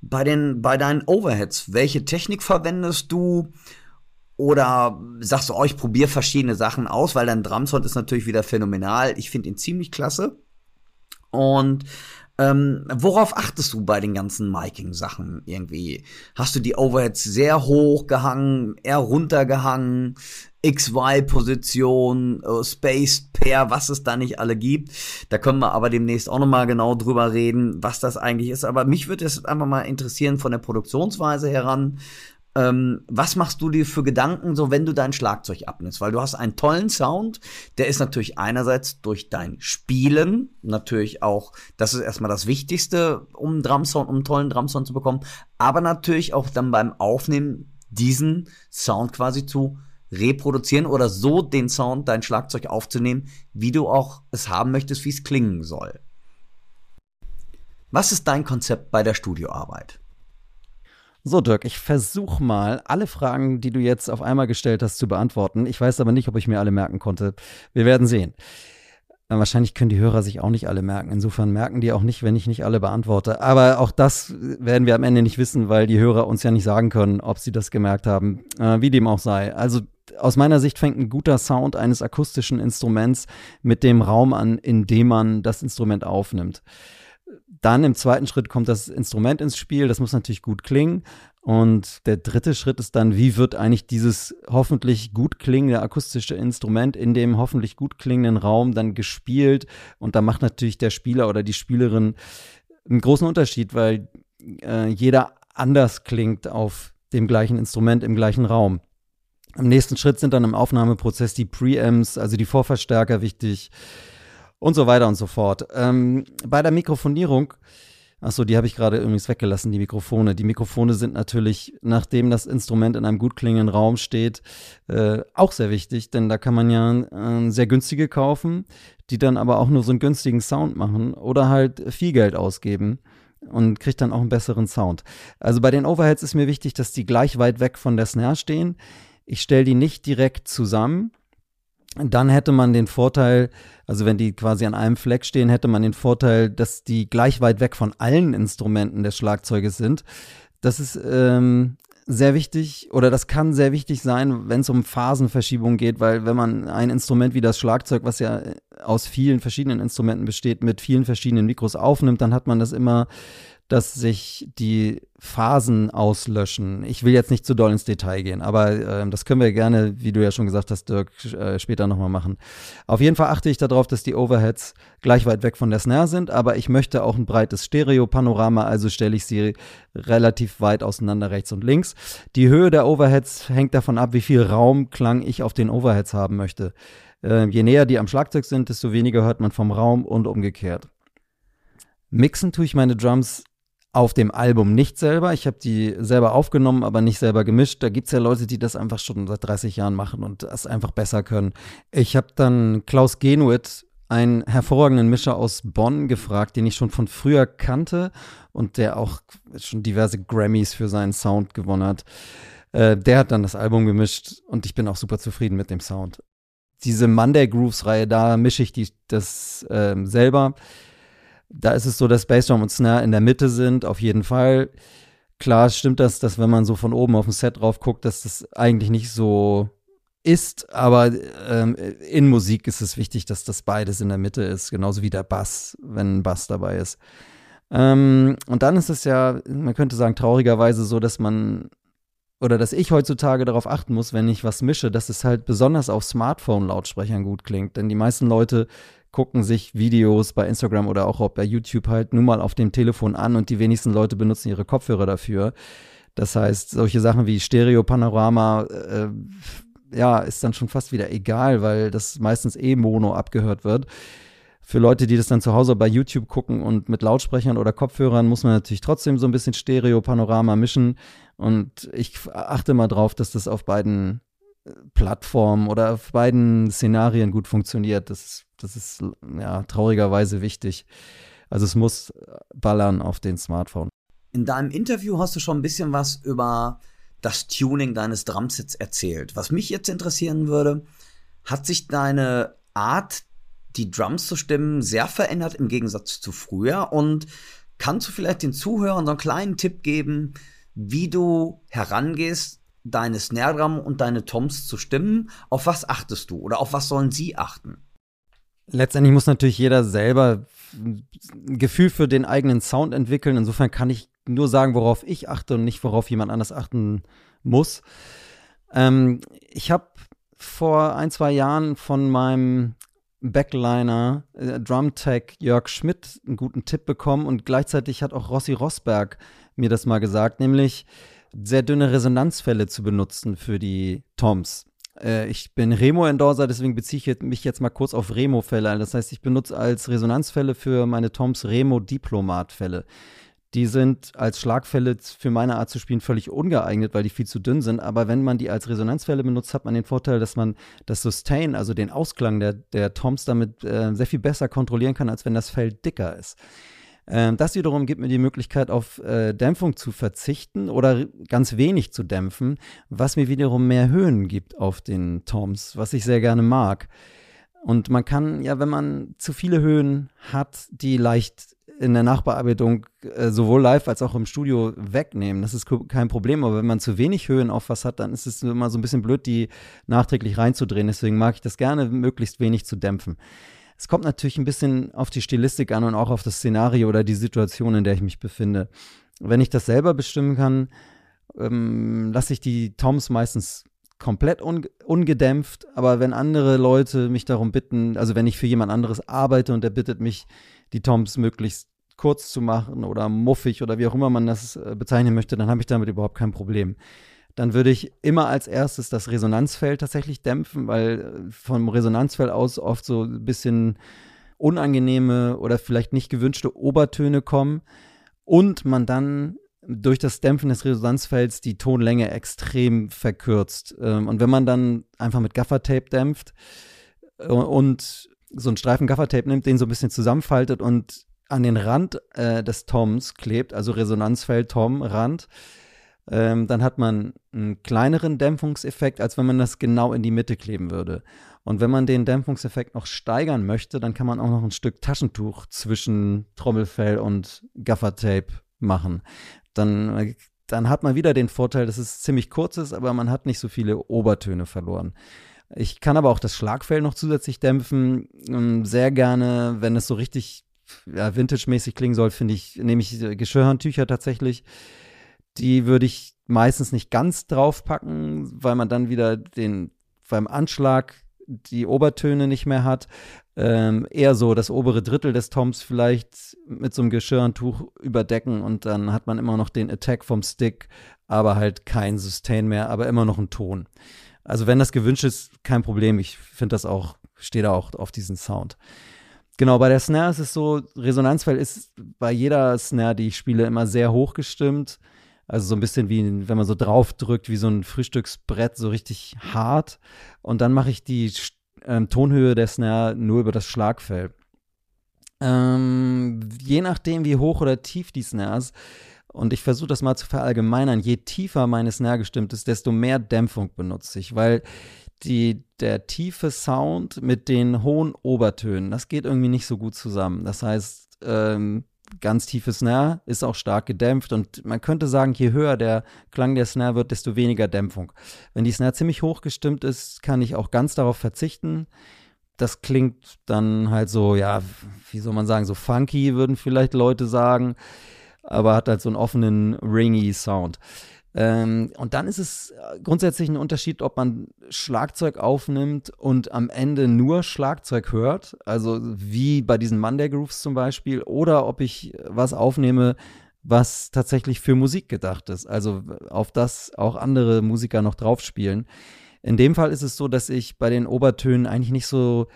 bei den bei deinen Overheads, welche Technik verwendest du? Oder sagst du, oh, ich probiere verschiedene Sachen aus, weil dein Drumsound ist natürlich wieder phänomenal. Ich finde ihn ziemlich klasse. Und Ähm, worauf achtest du bei den ganzen Miking-Sachen irgendwie? Hast du die Overheads sehr hoch gehangen, eher runtergehangen? XY-Position, uh, Space Pair, was es da nicht alle gibt. Da können wir aber demnächst auch nochmal genau drüber reden, was das eigentlich ist. Aber mich würde es einfach mal interessieren von der Produktionsweise heran. Ähm, was machst du dir für Gedanken, so wenn du dein Schlagzeug abnimmst? Weil du hast einen tollen Sound, der ist natürlich einerseits durch dein Spielen, natürlich auch, das ist erstmal das Wichtigste, um Drumsound, um einen tollen Drumsound zu bekommen, aber natürlich auch dann beim Aufnehmen diesen Sound quasi zu reproduzieren oder so den Sound, dein Schlagzeug aufzunehmen, wie du auch es haben möchtest, wie es klingen soll. Was ist dein Konzept bei der Studioarbeit? So, Dirk, ich versuche mal, alle Fragen, die du jetzt auf einmal gestellt hast, zu beantworten. Ich weiß aber nicht, ob ich mir alle merken konnte. Wir werden sehen. Wahrscheinlich können die Hörer sich auch nicht alle merken. Insofern merken die auch nicht, wenn ich nicht alle beantworte. Aber auch das werden wir am Ende nicht wissen, weil die Hörer uns ja nicht sagen können, ob sie das gemerkt haben. Äh, wie dem auch sei. Also aus meiner Sicht fängt ein guter Sound eines akustischen Instruments mit dem Raum an, in dem man das Instrument aufnimmt. Dann im zweiten Schritt kommt das Instrument ins Spiel. Das muss natürlich gut klingen. Und der dritte Schritt ist dann, wie wird eigentlich dieses hoffentlich gut klingende akustische Instrument in dem hoffentlich gut klingenden Raum dann gespielt? Und da macht natürlich der Spieler oder die Spielerin einen großen Unterschied, weil äh, jeder anders klingt auf dem gleichen Instrument im gleichen Raum. Im nächsten Schritt sind dann im Aufnahmeprozess die Preamps, also die Vorverstärker wichtig und so weiter und so fort. Ähm, bei der Mikrofonierung, achso, die habe ich gerade übrigens weggelassen, die Mikrofone. Die Mikrofone sind natürlich, nachdem das Instrument in einem gut klingenden Raum steht, äh, auch sehr wichtig, denn da kann man ja äh, sehr günstige kaufen, die dann aber auch nur so einen günstigen Sound machen oder halt viel Geld ausgeben und kriegt dann auch einen besseren Sound. Also bei den Overheads ist mir wichtig, dass die gleich weit weg von der Snare stehen. Ich stelle die nicht direkt zusammen, dann hätte man den Vorteil, also wenn die quasi an einem Fleck stehen, hätte man den Vorteil, dass die gleich weit weg von allen Instrumenten des Schlagzeuges sind. Das ist ähm, sehr wichtig oder das kann sehr wichtig sein, wenn es um Phasenverschiebung geht, weil wenn man ein Instrument wie das Schlagzeug, was ja aus vielen verschiedenen Instrumenten besteht, mit vielen verschiedenen Mikros aufnimmt, dann hat man das immer dass sich die Phasen auslöschen. Ich will jetzt nicht zu doll ins Detail gehen, aber äh, das können wir gerne, wie du ja schon gesagt hast, Dirk, äh, später nochmal machen. Auf jeden Fall achte ich darauf, dass die Overheads gleich weit weg von der Snare sind, aber ich möchte auch ein breites Stereo-Panorama, also stelle ich sie relativ weit auseinander rechts und links. Die Höhe der Overheads hängt davon ab, wie viel Raumklang ich auf den Overheads haben möchte. Äh, je näher die am Schlagzeug sind, desto weniger hört man vom Raum und umgekehrt. Mixen tue ich meine Drums auf dem Album nicht selber. Ich habe die selber aufgenommen, aber nicht selber gemischt. Da gibt es ja Leute, die das einfach schon seit 30 Jahren machen und das einfach besser können. Ich habe dann Klaus Genuit, einen hervorragenden Mischer aus Bonn, gefragt, den ich schon von früher kannte und der auch schon diverse Grammys für seinen Sound gewonnen hat. Äh, der hat dann das Album gemischt und ich bin auch super zufrieden mit dem Sound. Diese Monday Grooves Reihe, da mische ich die, das äh, selber. Da ist es so, dass Bassdrum und Snare in der Mitte sind, auf jeden Fall. Klar stimmt das, dass wenn man so von oben auf ein Set drauf guckt, dass das eigentlich nicht so ist, aber ähm, in Musik ist es wichtig, dass das beides in der Mitte ist, genauso wie der Bass, wenn ein Bass dabei ist. Ähm, und dann ist es ja, man könnte sagen, traurigerweise so, dass man oder dass ich heutzutage darauf achten muss, wenn ich was mische, dass es halt besonders auf Smartphone-Lautsprechern gut klingt. Denn die meisten Leute gucken sich Videos bei Instagram oder auch bei YouTube halt nur mal auf dem Telefon an und die wenigsten Leute benutzen ihre Kopfhörer dafür. Das heißt, solche Sachen wie Stereo-Panorama, äh, ja, ist dann schon fast wieder egal, weil das meistens eh Mono abgehört wird. Für Leute, die das dann zu Hause bei YouTube gucken und mit Lautsprechern oder Kopfhörern, muss man natürlich trotzdem so ein bisschen Stereo-Panorama mischen. Und ich achte mal drauf, dass das auf beiden Plattformen oder auf beiden Szenarien gut funktioniert. Das, das ist ja traurigerweise wichtig. Also es muss ballern auf den Smartphone. In deinem Interview hast du schon ein bisschen was über das Tuning deines Drumsets erzählt. Was mich jetzt interessieren würde, hat sich deine Art, die Drums zu stimmen, sehr verändert im Gegensatz zu früher? Und kannst du vielleicht den Zuhörern so einen kleinen Tipp geben, wie du herangehst, deine Snare Drum und deine Toms zu stimmen, auf was achtest du oder auf was sollen sie achten? Letztendlich muss natürlich jeder selber ein Gefühl für den eigenen Sound entwickeln. Insofern kann ich nur sagen, worauf ich achte und nicht worauf jemand anders achten muss. Ähm, ich habe vor ein, zwei Jahren von meinem Backliner äh, Drumtech Jörg Schmidt einen guten Tipp bekommen und gleichzeitig hat auch Rossi Rosberg mir das mal gesagt, nämlich sehr dünne Resonanzfälle zu benutzen für die Toms. Äh, ich bin Remo-Endorser, deswegen beziehe ich mich jetzt mal kurz auf Remo-Fälle. Das heißt, ich benutze als Resonanzfälle für meine Toms Remo-Diplomat-Fälle. Die sind als Schlagfälle für meine Art zu spielen völlig ungeeignet, weil die viel zu dünn sind. Aber wenn man die als Resonanzfälle benutzt, hat man den Vorteil, dass man das Sustain, also den Ausklang der, der Toms, damit äh, sehr viel besser kontrollieren kann, als wenn das Fell dicker ist. Ähm, das wiederum gibt mir die Möglichkeit, auf äh, Dämpfung zu verzichten oder ganz wenig zu dämpfen, was mir wiederum mehr Höhen gibt auf den Toms, was ich sehr gerne mag. Und man kann ja, wenn man zu viele Höhen hat, die leicht in der Nachbearbeitung äh, sowohl live als auch im Studio wegnehmen. Das ist kein Problem, aber wenn man zu wenig Höhen auf was hat, dann ist es immer so ein bisschen blöd, die nachträglich reinzudrehen. Deswegen mag ich das gerne, möglichst wenig zu dämpfen. Es kommt natürlich ein bisschen auf die Stilistik an und auch auf das Szenario oder die Situation, in der ich mich befinde. Wenn ich das selber bestimmen kann, ähm, lasse ich die Toms meistens komplett un ungedämpft, aber wenn andere Leute mich darum bitten, also wenn ich für jemand anderes arbeite und der bittet mich, die Toms möglichst kurz zu machen oder muffig oder wie auch immer man das äh, bezeichnen möchte, dann habe ich damit überhaupt kein Problem dann würde ich immer als erstes das Resonanzfeld tatsächlich dämpfen, weil äh, vom Resonanzfeld aus oft so ein bisschen unangenehme oder vielleicht nicht gewünschte Obertöne kommen und man dann durch das Dämpfen des Resonanzfelds die Tonlänge extrem verkürzt. Ähm, und wenn man dann einfach mit Gaffertape dämpft äh, und so einen Streifen Gaffertape nimmt, den so ein bisschen zusammenfaltet und an den Rand äh, des Toms klebt, also Resonanzfeld Tom Rand, ähm, dann hat man einen kleineren Dämpfungseffekt, als wenn man das genau in die Mitte kleben würde. Und wenn man den Dämpfungseffekt noch steigern möchte, dann kann man auch noch ein Stück Taschentuch zwischen Trommelfell und Gaffertape machen. Dann, dann hat man wieder den Vorteil, dass es ziemlich kurz ist, aber man hat nicht so viele Obertöne verloren. Ich kann aber auch das Schlagfell noch zusätzlich dämpfen. Ähm, sehr gerne, wenn es so richtig ja, vintage-mäßig klingen soll, finde ich, nehme ich Geschirrhandtücher tatsächlich die würde ich meistens nicht ganz draufpacken, weil man dann wieder den beim Anschlag die Obertöne nicht mehr hat. Ähm, eher so das obere Drittel des Toms vielleicht mit so einem Geschirrtuch überdecken und dann hat man immer noch den Attack vom Stick, aber halt kein Sustain mehr, aber immer noch ein Ton. Also wenn das gewünscht ist, kein Problem. Ich finde das auch, stehe da auch auf diesen Sound. Genau, bei der Snare ist es so, Resonanzfeld ist bei jeder Snare, die ich spiele, immer sehr hoch gestimmt. Also so ein bisschen wie, wenn man so drauf drückt, wie so ein Frühstücksbrett, so richtig hart. Und dann mache ich die ähm, Tonhöhe der Snare nur über das Schlagfell. Ähm, je nachdem, wie hoch oder tief die Snare ist, und ich versuche das mal zu verallgemeinern, je tiefer meine Snare gestimmt ist, desto mehr Dämpfung benutze ich, weil die, der tiefe Sound mit den hohen Obertönen, das geht irgendwie nicht so gut zusammen. Das heißt, ähm, ganz tiefes Snare, ist auch stark gedämpft und man könnte sagen, je höher der Klang der Snare wird, desto weniger Dämpfung. Wenn die Snare ziemlich hoch gestimmt ist, kann ich auch ganz darauf verzichten. Das klingt dann halt so, ja, wie soll man sagen, so funky würden vielleicht Leute sagen, aber hat halt so einen offenen, ringy Sound. Ähm, und dann ist es äh, grundsätzlich ein Unterschied, ob man Schlagzeug aufnimmt und am Ende nur Schlagzeug hört, also wie bei diesen Monday Grooves zum Beispiel, oder ob ich was aufnehme, was tatsächlich für Musik gedacht ist, also auf das auch andere Musiker noch drauf spielen. In dem Fall ist es so, dass ich bei den Obertönen eigentlich nicht so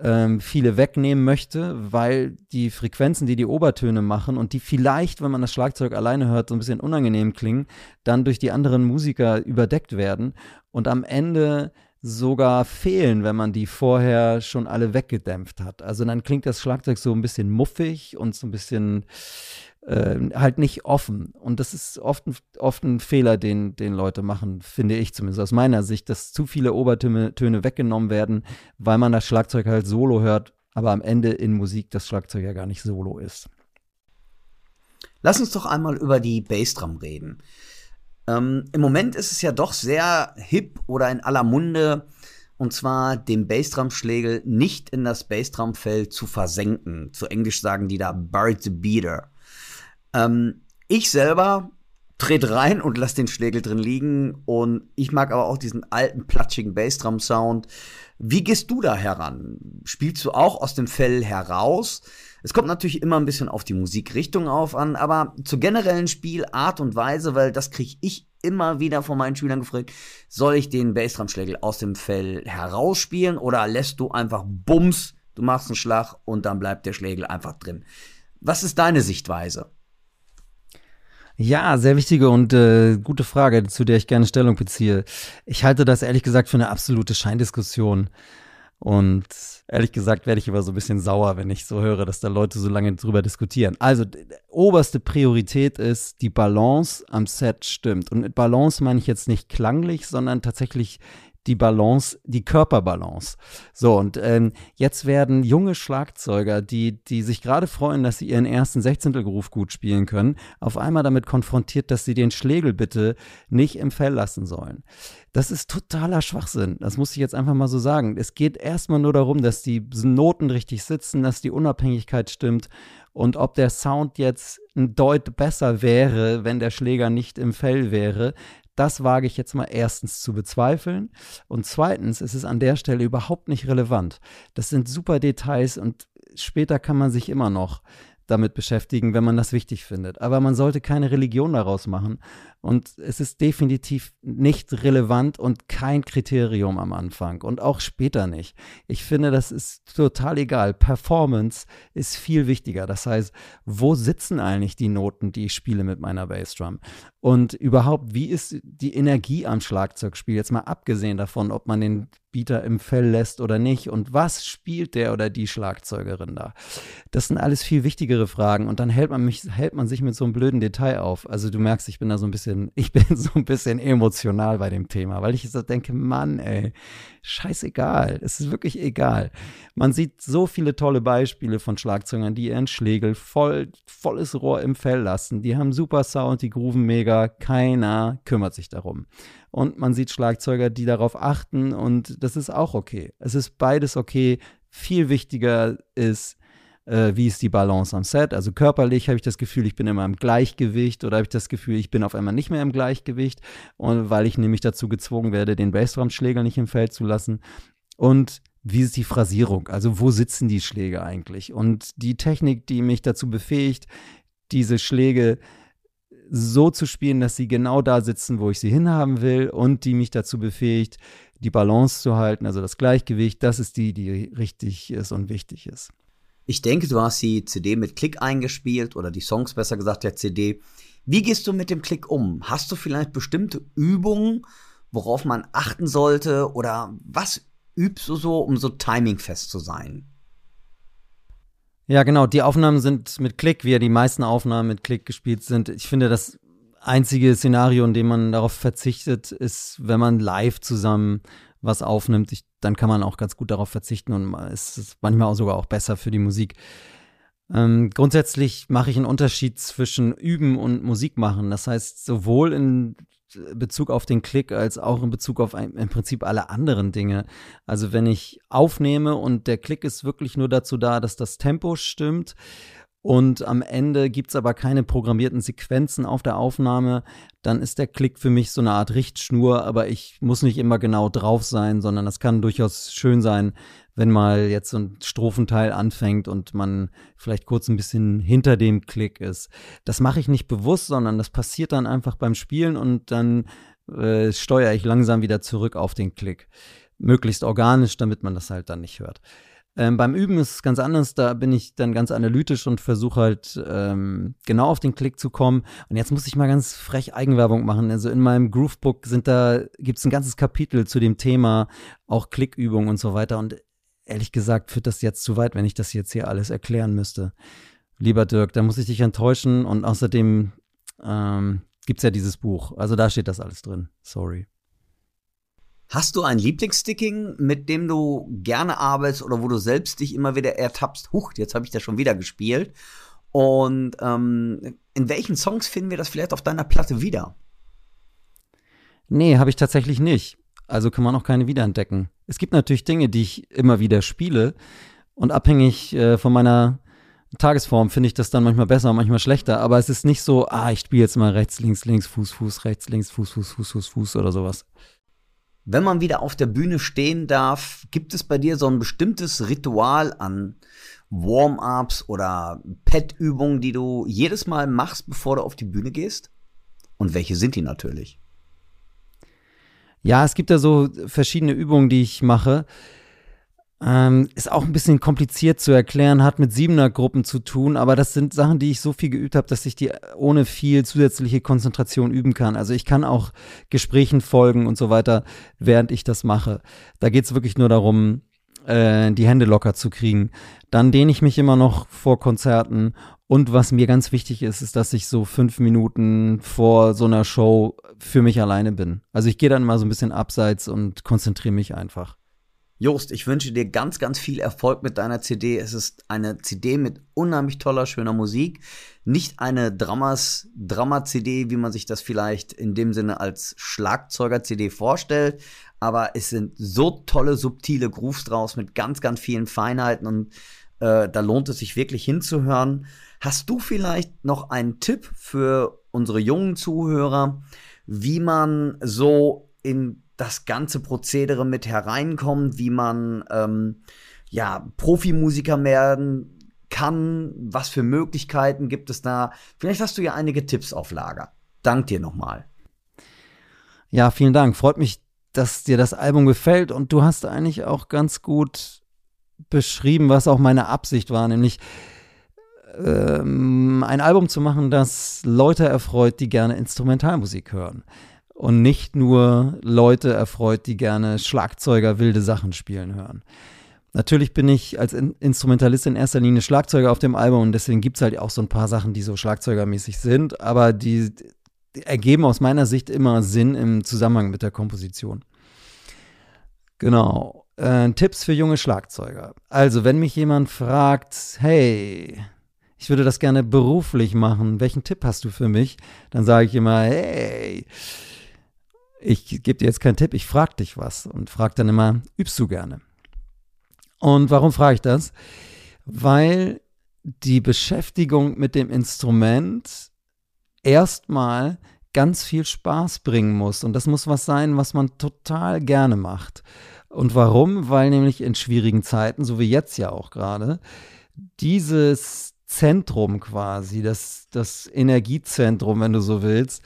ähm, viele wegnehmen möchte, weil die Frequenzen, die die Obertöne machen und die vielleicht, wenn man das Schlagzeug alleine hört, so ein bisschen unangenehm klingen, dann durch die anderen Musiker überdeckt werden und am Ende sogar fehlen, wenn man die vorher schon alle weggedämpft hat. Also dann klingt das Schlagzeug so ein bisschen muffig und so ein bisschen äh, halt nicht offen. Und das ist oft, oft ein Fehler, den, den Leute machen, finde ich zumindest aus meiner Sicht, dass zu viele Obertöne Töne weggenommen werden, weil man das Schlagzeug halt solo hört, aber am Ende in Musik das Schlagzeug ja gar nicht solo ist. Lass uns doch einmal über die Bassdrum reden. Ähm, Im Moment ist es ja doch sehr hip oder in aller Munde und zwar den Bassdrum-Schlägel nicht in das Bassdrum-Fell zu versenken. Zu Englisch sagen die da Buried the Beater. Ähm, ich selber trete rein und lass den Schlägel drin liegen und ich mag aber auch diesen alten, platschigen Bassdrum-Sound. Wie gehst du da heran? Spielst du auch aus dem Fell heraus? Es kommt natürlich immer ein bisschen auf die Musikrichtung auf an, aber zur generellen Spielart und Weise, weil das kriege ich immer wieder von meinen Schülern gefragt, soll ich den Bassdrum-Schlägel aus dem Fell herausspielen oder lässt du einfach Bums, du machst einen Schlag und dann bleibt der Schlägel einfach drin? Was ist deine Sichtweise? Ja, sehr wichtige und äh, gute Frage, zu der ich gerne Stellung beziehe. Ich halte das ehrlich gesagt für eine absolute Scheindiskussion. Und ehrlich gesagt werde ich immer so ein bisschen sauer, wenn ich so höre, dass da Leute so lange drüber diskutieren. Also, oberste Priorität ist, die Balance am Set stimmt. Und mit Balance meine ich jetzt nicht klanglich, sondern tatsächlich die Balance, die Körperbalance. So, und ähm, jetzt werden junge Schlagzeuger, die, die sich gerade freuen, dass sie ihren ersten Sechzehntelgeruf gut spielen können, auf einmal damit konfrontiert, dass sie den Schlegel bitte nicht im Fell lassen sollen. Das ist totaler Schwachsinn. Das muss ich jetzt einfach mal so sagen. Es geht erstmal nur darum, dass die Noten richtig sitzen, dass die Unabhängigkeit stimmt und ob der Sound jetzt ein Deut besser wäre, wenn der Schläger nicht im Fell wäre, das wage ich jetzt mal erstens zu bezweifeln. Und zweitens ist es an der Stelle überhaupt nicht relevant. Das sind super Details und später kann man sich immer noch damit beschäftigen, wenn man das wichtig findet. Aber man sollte keine Religion daraus machen. Und es ist definitiv nicht relevant und kein Kriterium am Anfang und auch später nicht. Ich finde, das ist total egal. Performance ist viel wichtiger. Das heißt, wo sitzen eigentlich die Noten, die ich spiele mit meiner Bassdrum? Und überhaupt, wie ist die Energie am Schlagzeugspiel? Jetzt mal abgesehen davon, ob man den Beater im Fell lässt oder nicht und was spielt der oder die Schlagzeugerin da? Das sind alles viel wichtigere Fragen und dann hält man mich, hält man sich mit so einem blöden Detail auf. Also du merkst, ich bin da so ein bisschen, ich bin so ein bisschen emotional bei dem Thema, weil ich so denke, Mann, ey, scheißegal. Es ist wirklich egal. Man sieht so viele tolle Beispiele von Schlagzeugern, die ihren Schlegel voll, volles Rohr im Fell lassen. Die haben super Sound, die grooven mega. Keiner kümmert sich darum und man sieht Schlagzeuger, die darauf achten und das ist auch okay. Es ist beides okay. Viel wichtiger ist, äh, wie ist die Balance am Set. Also körperlich habe ich das Gefühl, ich bin immer im Gleichgewicht oder habe ich das Gefühl, ich bin auf einmal nicht mehr im Gleichgewicht, und weil ich nämlich dazu gezwungen werde, den Bassdrum-Schläger nicht im Feld zu lassen. Und wie ist die Phrasierung? Also wo sitzen die Schläge eigentlich? Und die Technik, die mich dazu befähigt, diese Schläge so zu spielen, dass sie genau da sitzen, wo ich sie hinhaben will und die mich dazu befähigt, die Balance zu halten, also das Gleichgewicht, das ist die, die richtig ist und wichtig ist. Ich denke, du hast die CD mit Klick eingespielt oder die Songs besser gesagt der CD. Wie gehst du mit dem Klick um? Hast du vielleicht bestimmte Übungen, worauf man achten sollte oder was übst du so, um so timingfest zu sein? Ja, genau. Die Aufnahmen sind mit Klick, wie ja die meisten Aufnahmen mit Klick gespielt sind. Ich finde, das einzige Szenario, in dem man darauf verzichtet, ist, wenn man live zusammen was aufnimmt. Ich, dann kann man auch ganz gut darauf verzichten und es ist manchmal auch sogar auch besser für die Musik. Ähm, grundsätzlich mache ich einen Unterschied zwischen Üben und Musik machen. Das heißt, sowohl in Bezug auf den Klick als auch in Bezug auf ein, im Prinzip alle anderen Dinge. Also wenn ich aufnehme und der Klick ist wirklich nur dazu da, dass das Tempo stimmt und am Ende gibt es aber keine programmierten Sequenzen auf der Aufnahme, dann ist der Klick für mich so eine Art Richtschnur, aber ich muss nicht immer genau drauf sein, sondern das kann durchaus schön sein, wenn mal jetzt so ein Strophenteil anfängt und man vielleicht kurz ein bisschen hinter dem Klick ist. Das mache ich nicht bewusst, sondern das passiert dann einfach beim Spielen und dann äh, steuere ich langsam wieder zurück auf den Klick. Möglichst organisch, damit man das halt dann nicht hört. Ähm, beim Üben ist es ganz anders, da bin ich dann ganz analytisch und versuche halt ähm, genau auf den Klick zu kommen. Und jetzt muss ich mal ganz frech Eigenwerbung machen. Also in meinem Groovebook sind da, gibt es ein ganzes Kapitel zu dem Thema, auch Klickübungen und so weiter. Und ehrlich gesagt führt das jetzt zu weit, wenn ich das jetzt hier alles erklären müsste. Lieber Dirk, da muss ich dich enttäuschen und außerdem ähm, gibt es ja dieses Buch. Also da steht das alles drin. Sorry. Hast du ein Lieblingssticking, mit dem du gerne arbeitest oder wo du selbst dich immer wieder ertappst? Huch, jetzt habe ich das schon wieder gespielt. Und ähm, in welchen Songs finden wir das vielleicht auf deiner Platte wieder? Nee, habe ich tatsächlich nicht. Also kann man auch keine wiederentdecken. es gibt natürlich Dinge, die ich immer wieder spiele und abhängig äh, von meiner Tagesform finde ich das dann manchmal besser, manchmal schlechter, aber es ist nicht so, ah, ich spiele jetzt mal rechts, links, links, Fuß, Fuß, rechts, links, Fuß, Fuß, Fuß, Fuß, Fuß oder sowas. Wenn man wieder auf der Bühne stehen darf, gibt es bei dir so ein bestimmtes Ritual an Warm-ups oder Pet-Übungen, die du jedes Mal machst, bevor du auf die Bühne gehst? Und welche sind die natürlich? Ja, es gibt da so verschiedene Übungen, die ich mache. Ähm, ist auch ein bisschen kompliziert zu erklären, hat mit Siebener-Gruppen zu tun, aber das sind Sachen, die ich so viel geübt habe, dass ich die ohne viel zusätzliche Konzentration üben kann. Also ich kann auch Gesprächen folgen und so weiter, während ich das mache. Da geht es wirklich nur darum, äh, die Hände locker zu kriegen. Dann dehne ich mich immer noch vor Konzerten und was mir ganz wichtig ist, ist, dass ich so fünf Minuten vor so einer Show für mich alleine bin. Also ich gehe dann mal so ein bisschen abseits und konzentriere mich einfach. Jost, ich wünsche dir ganz, ganz viel Erfolg mit deiner CD. Es ist eine CD mit unheimlich toller, schöner Musik. Nicht eine Drama-CD, wie man sich das vielleicht in dem Sinne als Schlagzeuger-CD vorstellt. Aber es sind so tolle, subtile Grooves draus mit ganz, ganz vielen Feinheiten und äh, da lohnt es sich wirklich hinzuhören. Hast du vielleicht noch einen Tipp für unsere jungen Zuhörer, wie man so in das ganze Prozedere mit hereinkommt, wie man ähm, ja Profimusiker werden kann, was für Möglichkeiten gibt es da. Vielleicht hast du ja einige Tipps auf Lager. Dank dir nochmal. Ja, vielen Dank. Freut mich, dass dir das Album gefällt und du hast eigentlich auch ganz gut beschrieben, was auch meine Absicht war, nämlich ähm, ein Album zu machen, das Leute erfreut, die gerne Instrumentalmusik hören und nicht nur Leute erfreut, die gerne Schlagzeuger wilde Sachen spielen hören. Natürlich bin ich als in Instrumentalist in erster Linie Schlagzeuger auf dem Album und deswegen gibt es halt auch so ein paar Sachen, die so schlagzeugermäßig sind, aber die, die ergeben aus meiner Sicht immer Sinn im Zusammenhang mit der Komposition. Genau. Äh, Tipps für junge Schlagzeuger. Also, wenn mich jemand fragt, hey, ich würde das gerne beruflich machen, welchen Tipp hast du für mich? Dann sage ich immer, hey, ich gebe dir jetzt keinen Tipp, ich frage dich was und frage dann immer, übst du gerne? Und warum frage ich das? Weil die Beschäftigung mit dem Instrument erstmal ganz viel Spaß bringen muss. Und das muss was sein, was man total gerne macht. Und warum? Weil nämlich in schwierigen Zeiten, so wie jetzt ja auch gerade, dieses Zentrum quasi, das, das Energiezentrum, wenn du so willst,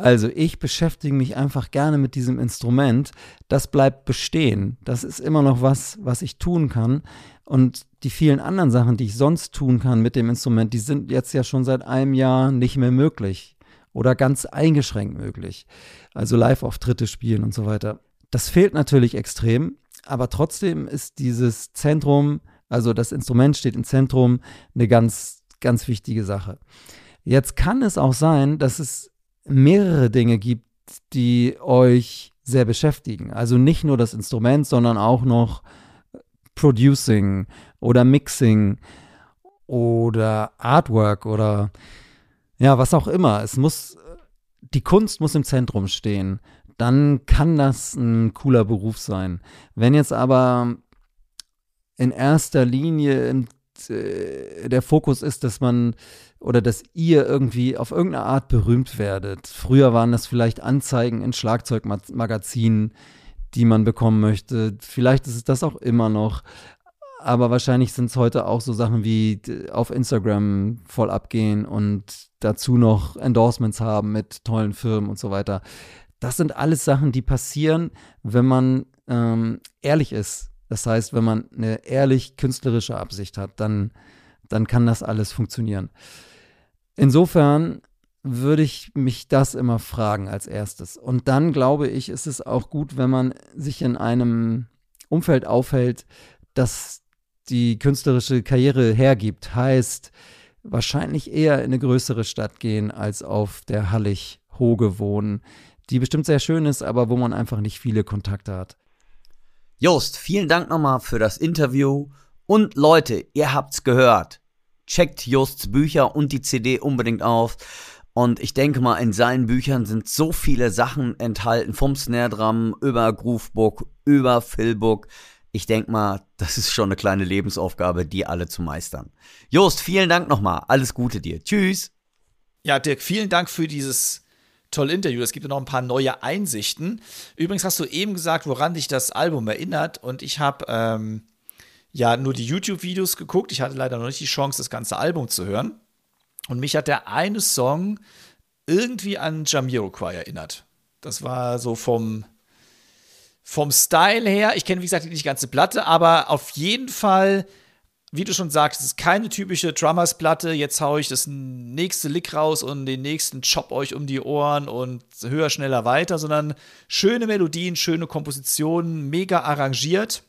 also ich beschäftige mich einfach gerne mit diesem Instrument. Das bleibt bestehen. Das ist immer noch was, was ich tun kann. Und die vielen anderen Sachen, die ich sonst tun kann mit dem Instrument, die sind jetzt ja schon seit einem Jahr nicht mehr möglich oder ganz eingeschränkt möglich. Also Live-Auftritte spielen und so weiter. Das fehlt natürlich extrem, aber trotzdem ist dieses Zentrum, also das Instrument steht im Zentrum, eine ganz, ganz wichtige Sache. Jetzt kann es auch sein, dass es mehrere Dinge gibt, die euch sehr beschäftigen. Also nicht nur das Instrument, sondern auch noch Producing oder Mixing oder Artwork oder ja, was auch immer. Es muss, die Kunst muss im Zentrum stehen. Dann kann das ein cooler Beruf sein. Wenn jetzt aber in erster Linie äh, der Fokus ist, dass man oder dass ihr irgendwie auf irgendeine Art berühmt werdet. Früher waren das vielleicht Anzeigen in Schlagzeugmagazinen, die man bekommen möchte. Vielleicht ist es das auch immer noch. Aber wahrscheinlich sind es heute auch so Sachen wie auf Instagram voll abgehen und dazu noch Endorsements haben mit tollen Firmen und so weiter. Das sind alles Sachen, die passieren, wenn man ähm, ehrlich ist das heißt, wenn man eine ehrlich künstlerische Absicht hat, dann, dann kann das alles funktionieren. Insofern würde ich mich das immer fragen als erstes. Und dann glaube ich, ist es auch gut, wenn man sich in einem Umfeld aufhält, das die künstlerische Karriere hergibt. Heißt, wahrscheinlich eher in eine größere Stadt gehen, als auf der Hallig-Hoge wohnen, die bestimmt sehr schön ist, aber wo man einfach nicht viele Kontakte hat. Jost, vielen Dank nochmal für das Interview. Und Leute, ihr habt's gehört. Checkt Josts Bücher und die CD unbedingt auf. Und ich denke mal, in seinen Büchern sind so viele Sachen enthalten, vom Snare Drum über Groovebook, über Philbook. Ich denke mal, das ist schon eine kleine Lebensaufgabe, die alle zu meistern. Jost, vielen Dank nochmal. Alles Gute dir. Tschüss. Ja, Dirk, vielen Dank für dieses tolle Interview. Es gibt ja noch ein paar neue Einsichten. Übrigens hast du eben gesagt, woran dich das Album erinnert. Und ich habe ähm, ja nur die YouTube-Videos geguckt. Ich hatte leider noch nicht die Chance, das ganze Album zu hören. Und mich hat der eine Song irgendwie an Jamiroquai erinnert. Das war so vom, vom Style her. Ich kenne, wie gesagt, nicht die ganze Platte, aber auf jeden Fall wie du schon sagst, es ist keine typische Drummers-Platte. Jetzt haue ich das nächste Lick raus und den nächsten Chop euch um die Ohren und höher, schneller weiter, sondern schöne Melodien, schöne Kompositionen, mega arrangiert.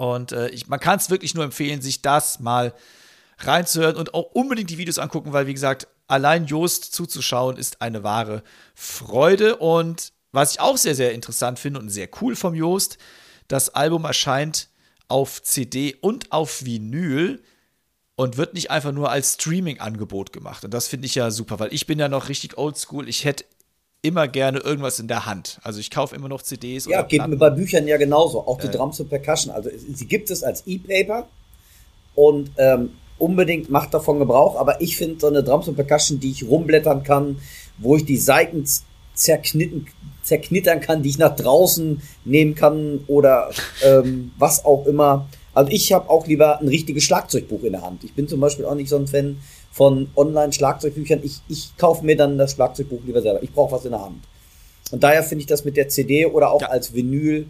Und äh, ich, man kann es wirklich nur empfehlen, sich das mal reinzuhören und auch unbedingt die Videos angucken, weil, wie gesagt, allein Jost zuzuschauen ist eine wahre Freude. Und was ich auch sehr, sehr interessant finde und sehr cool vom Jost, das Album erscheint auf CD und auf Vinyl und wird nicht einfach nur als Streaming-Angebot gemacht. Und das finde ich ja super, weil ich bin ja noch richtig oldschool. Ich hätte immer gerne irgendwas in der Hand. Also ich kaufe immer noch CDs. Ja, geht mir bei Büchern ja genauso. Auch die äh, Drums und Percussion. Also sie gibt es als E-Paper und ähm, unbedingt macht davon Gebrauch. Aber ich finde so eine Drums und Percussion, die ich rumblättern kann, wo ich die Seiten zerknitten, zerknittern kann, die ich nach draußen nehmen kann oder ähm, was auch immer. Also ich habe auch lieber ein richtiges Schlagzeugbuch in der Hand. Ich bin zum Beispiel auch nicht so ein Fan von Online-Schlagzeugbüchern. Ich, ich kaufe mir dann das Schlagzeugbuch lieber selber. Ich brauche was in der Hand. Und daher finde ich das mit der CD oder auch ja. als Vinyl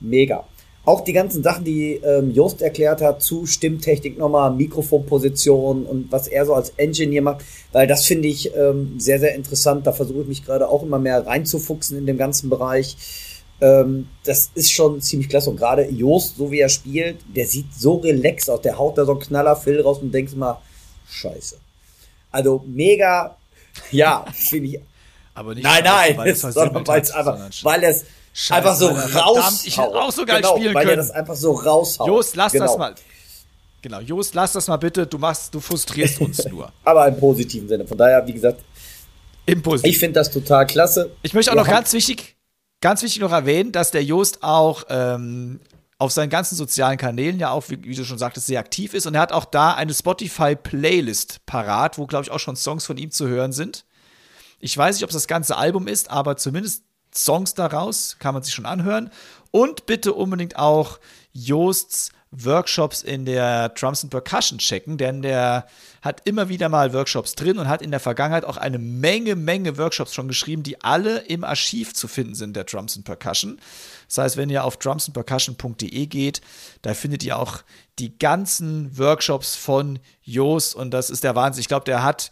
mega auch die ganzen Sachen, die ähm, Jost erklärt hat zu Stimmtechnik nochmal, Mikrofonposition und was er so als Engineer macht, weil das finde ich ähm, sehr, sehr interessant. Da versuche ich mich gerade auch immer mehr reinzufuchsen in dem ganzen Bereich. Ähm, das ist schon ziemlich klasse. Und gerade Jost, so wie er spielt, der sieht so relaxed aus. Der haut da so einen Knallerfilm raus und denkst mal, scheiße. Also mega, ja, finde ich. Aber nicht nein, nein, weil es sondern weil es einfach, weil es Scheiße, einfach so raus. Ich hätte auch so geil genau, spielen weil können. Weil das einfach so raushaut. Jost, lass genau. das mal. Genau, Jost, lass das mal bitte. Du machst, du frustrierst uns nur. Aber im positiven Sinne. Von daher, wie gesagt, im positiven. ich finde das total klasse. Ich möchte auch Wir noch ganz wichtig, ganz wichtig noch erwähnen, dass der Jost auch ähm, auf seinen ganzen sozialen Kanälen ja auch, wie, wie, du schon sagtest, sehr aktiv ist. Und er hat auch da eine Spotify-Playlist parat, wo, glaube ich, auch schon Songs von ihm zu hören sind. Ich weiß nicht, ob es das ganze Album ist, aber zumindest Songs daraus, kann man sich schon anhören. Und bitte unbedingt auch Joosts Workshops in der Drums and Percussion checken, denn der hat immer wieder mal Workshops drin und hat in der Vergangenheit auch eine Menge, Menge Workshops schon geschrieben, die alle im Archiv zu finden sind der Drums and Percussion. Das heißt, wenn ihr auf drumsandpercussion.de geht, da findet ihr auch die ganzen Workshops von Joost und das ist der Wahnsinn. Ich glaube, der hat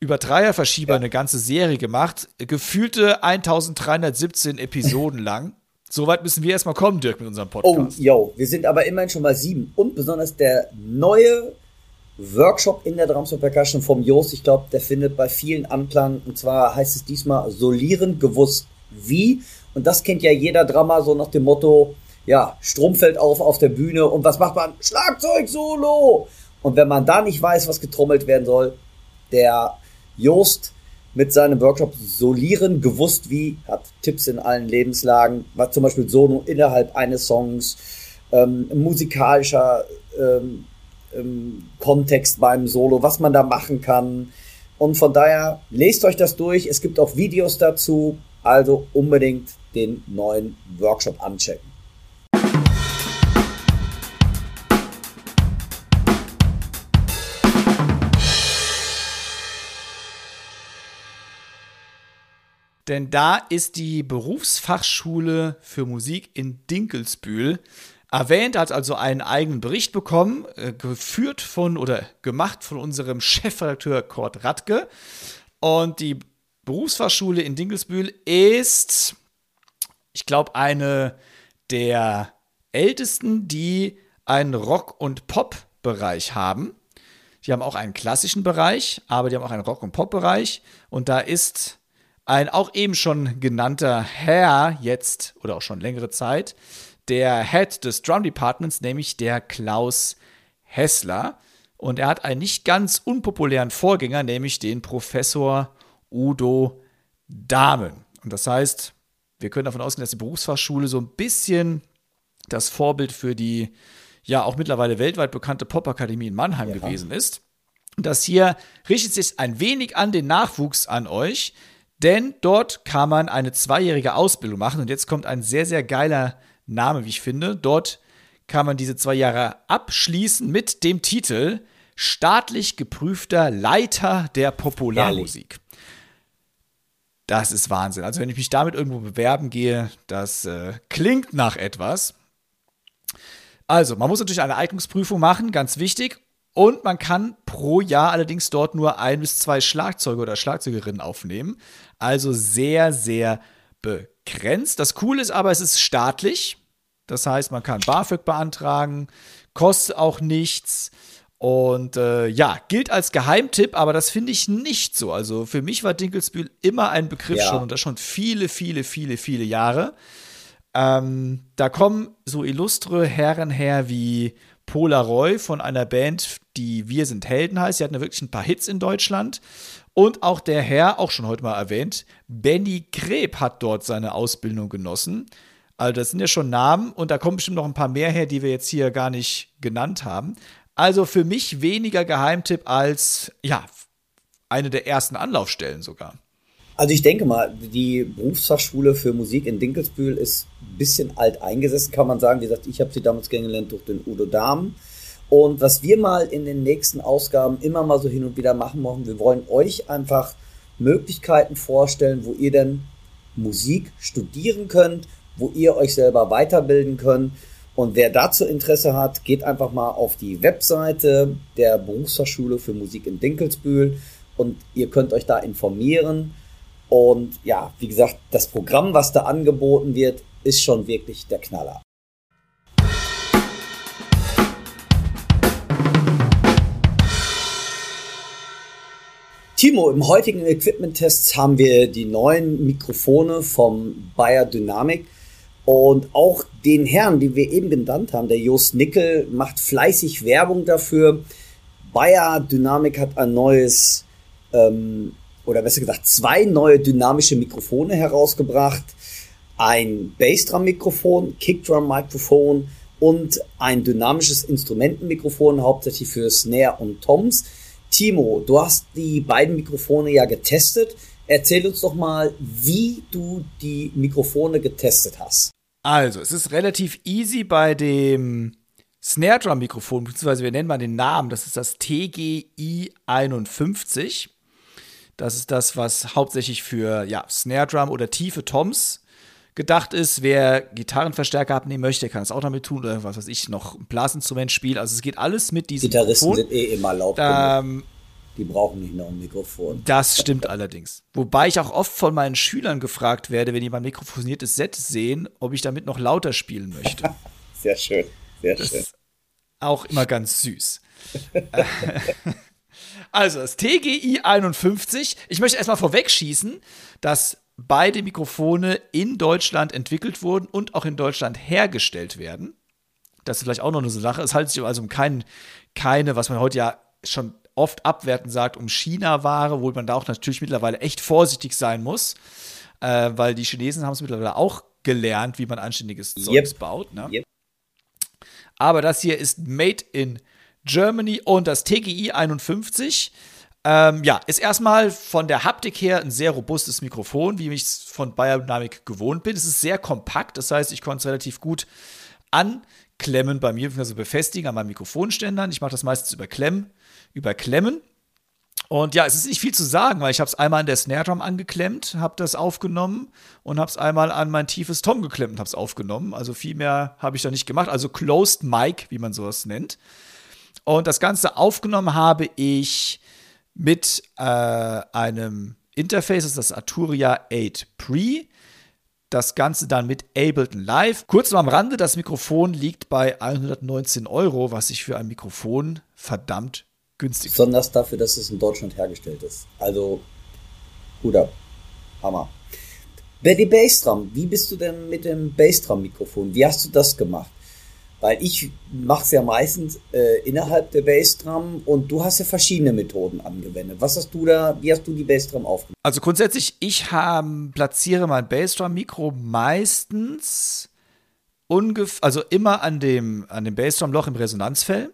über Dreierverschieber ja. eine ganze Serie gemacht, gefühlte 1317 Episoden lang. Soweit müssen wir erstmal kommen, Dirk, mit unserem Podcast. Oh, yo, wir sind aber immerhin schon mal sieben. Und besonders der neue Workshop in der Drums und Percussion vom Jost, ich glaube, der findet bei vielen Anklang. Und zwar heißt es diesmal solieren gewusst wie. Und das kennt ja jeder Drummer so nach dem Motto, ja, Strom fällt auf auf der Bühne und was macht man? Schlagzeug-Solo! Und wenn man da nicht weiß, was getrommelt werden soll, der Joost mit seinem Workshop Solieren gewusst wie, hat Tipps in allen Lebenslagen, war zum Beispiel Solo innerhalb eines Songs, ähm, musikalischer ähm, ähm, Kontext beim Solo, was man da machen kann. Und von daher lest euch das durch. Es gibt auch Videos dazu, also unbedingt den neuen Workshop anchecken. Denn da ist die Berufsfachschule für Musik in Dinkelsbühl erwähnt, hat also einen eigenen Bericht bekommen, äh, geführt von oder gemacht von unserem Chefredakteur Kurt Radke. Und die Berufsfachschule in Dinkelsbühl ist, ich glaube, eine der ältesten, die einen Rock- und Pop-Bereich haben. Die haben auch einen klassischen Bereich, aber die haben auch einen Rock- und Pop-Bereich. Und da ist ein auch eben schon genannter Herr jetzt oder auch schon längere Zeit, der Head des Drum Departments, nämlich der Klaus Hessler. Und er hat einen nicht ganz unpopulären Vorgänger, nämlich den Professor Udo Dahmen. Und das heißt, wir können davon ausgehen, dass die Berufsfachschule so ein bisschen das Vorbild für die ja auch mittlerweile weltweit bekannte Popakademie in Mannheim Ja. gewesen ist. Das hier richtet sich ein wenig an den Nachwuchs an euch, denn dort kann man eine zweijährige Ausbildung machen. Und jetzt kommt ein sehr, sehr geiler Name, wie ich finde. Dort kann man diese zwei Jahre abschließen mit dem Titel Staatlich geprüfter Leiter der Popularmusik. Das ist Wahnsinn. Also wenn ich mich damit irgendwo bewerben gehe, das äh, klingt nach etwas. Also, man muss natürlich eine Eignungsprüfung machen, ganz wichtig. Und man kann pro Jahr allerdings dort nur ein bis zwei Schlagzeuge oder Schlagzeugerinnen aufnehmen. Also sehr, sehr begrenzt. Das Coole ist aber, es ist staatlich. Das heißt, man kann BAföG beantragen, kostet auch nichts. Und äh, ja, gilt als Geheimtipp, aber das finde ich nicht so. Also für mich war Dinkelsbühl immer ein Begriff Ja. schon und das schon viele, viele, viele, viele Jahre. Ähm, da kommen so illustre Herren her wie Polaroy von einer Band, die Wir sind Helden heißt. Sie hatten ja wirklich ein paar Hits in Deutschland. Und auch der Herr, auch schon heute mal erwähnt, Benny Greb hat dort seine Ausbildung genossen. Also das sind ja schon Namen und da kommen bestimmt noch ein paar mehr her, die wir jetzt hier gar nicht genannt haben. Also für mich weniger Geheimtipp als, ja, eine der ersten Anlaufstellen sogar. Also ich denke mal, die Berufsfachschule für Musik in Dinkelsbühl ist ein bisschen alt eingesessen, kann man sagen. Wie gesagt, ich habe sie damals kennengelernt durch den Udo Dahm. Und was wir mal in den nächsten Ausgaben immer mal so hin und wieder machen wollen, wir wollen euch einfach Möglichkeiten vorstellen, wo ihr denn Musik studieren könnt, wo ihr euch selber weiterbilden könnt. Und wer dazu Interesse hat, geht einfach mal auf die Webseite der Berufsfachschule für Musik in Dinkelsbühl und ihr könnt euch da informieren. Und ja, wie gesagt, das Programm, was da angeboten wird, ist schon wirklich der Knaller. Timo, im heutigen Equipment-Test haben wir die neuen Mikrofone vom Bayer Dynamic und auch den Herrn, den wir eben genannt haben, der Jost Nickel, macht fleißig Werbung dafür. Bayer Dynamic hat ein neues, ähm, oder besser gesagt, zwei neue dynamische Mikrofone herausgebracht. Ein Bassdrum-Mikrofon, Kickdrum-Mikrofon und ein dynamisches Instrumentenmikrofon, hauptsächlich für Snare und Toms. Timo, du hast die beiden Mikrofone ja getestet. Erzähl uns doch mal, wie du die Mikrofone getestet hast. Also, es ist relativ easy bei dem Snare Drum Mikrofon, beziehungsweise wir nennen mal den Namen, das ist das TGI 51. Das ist das, was hauptsächlich für ja, Snare Drum oder tiefe Toms gedacht ist. Wer Gitarrenverstärker abnehmen möchte, kann das auch damit tun oder was weiß ich, noch ein Blasinstrument spielt. Also es geht alles mit diesem Gitarristen Mikrofon. sind eh immer laut. Ähm, Die brauchen nicht noch ein Mikrofon. das stimmt allerdings. Wobei ich auch oft von meinen Schülern gefragt werde, wenn die mein mikrofoniertes Set sehen, ob ich damit noch lauter spielen möchte. Sehr schön, sehr Das schön. ist auch immer ganz süß. also, das TGI 51. Ich möchte erstmal vorwegschießen, dass beide Mikrofone in Deutschland entwickelt wurden und auch in Deutschland hergestellt werden. Das ist vielleicht auch noch eine Sache. Es handelt sich also um kein, keine, was man heute ja schon oft abwertend sagt, um China-Ware, wo man da auch natürlich mittlerweile echt vorsichtig sein muss, äh, weil die Chinesen haben es mittlerweile auch gelernt, wie man anständiges Yep. Zeugs baut. Ne? Yep. Aber das hier ist Made in Germany und das TGI 51. Ähm, ja, ist erstmal von der Haptik her ein sehr robustes Mikrofon, wie ich es von Biodynamic gewohnt bin. Es ist sehr kompakt, das heißt, ich konnte es relativ gut anklemmen bei mir, also befestigen an meinen Mikrofonständern. Ich mache das meistens über Klemm, über Klemmen. Und ja, es ist nicht viel zu sagen, weil ich habe es einmal an der Snare Drum angeklemmt, habe das aufgenommen und habe es einmal an mein tiefes Tom geklemmt habe es aufgenommen. Also viel mehr habe ich da nicht gemacht. Also Closed Mic, wie man sowas nennt. Und das Ganze aufgenommen habe ich mit äh, einem Interface, das ist das Arturia 8 Pre. Das Ganze dann mit Ableton Live. Kurz am Rande, das Mikrofon liegt bei 119 Euro, was ich für ein Mikrofon verdammt günstig. Besonders dafür, dass es in Deutschland hergestellt ist. Also, Hut ab. Hammer. Die Bassdrum, wie bist du denn mit dem Bassdrum-Mikrofon? Wie hast du das gemacht? Weil ich mache es ja meistens äh, innerhalb der Bassdrum und du hast ja verschiedene Methoden angewendet. Was hast du da, wie hast du die Bassdrum aufgenommen? Also grundsätzlich, ich hab, platziere mein Bassdrum-Mikro meistens ungefähr, also immer an dem, an dem Bassdrum-Loch im Resonanzfell.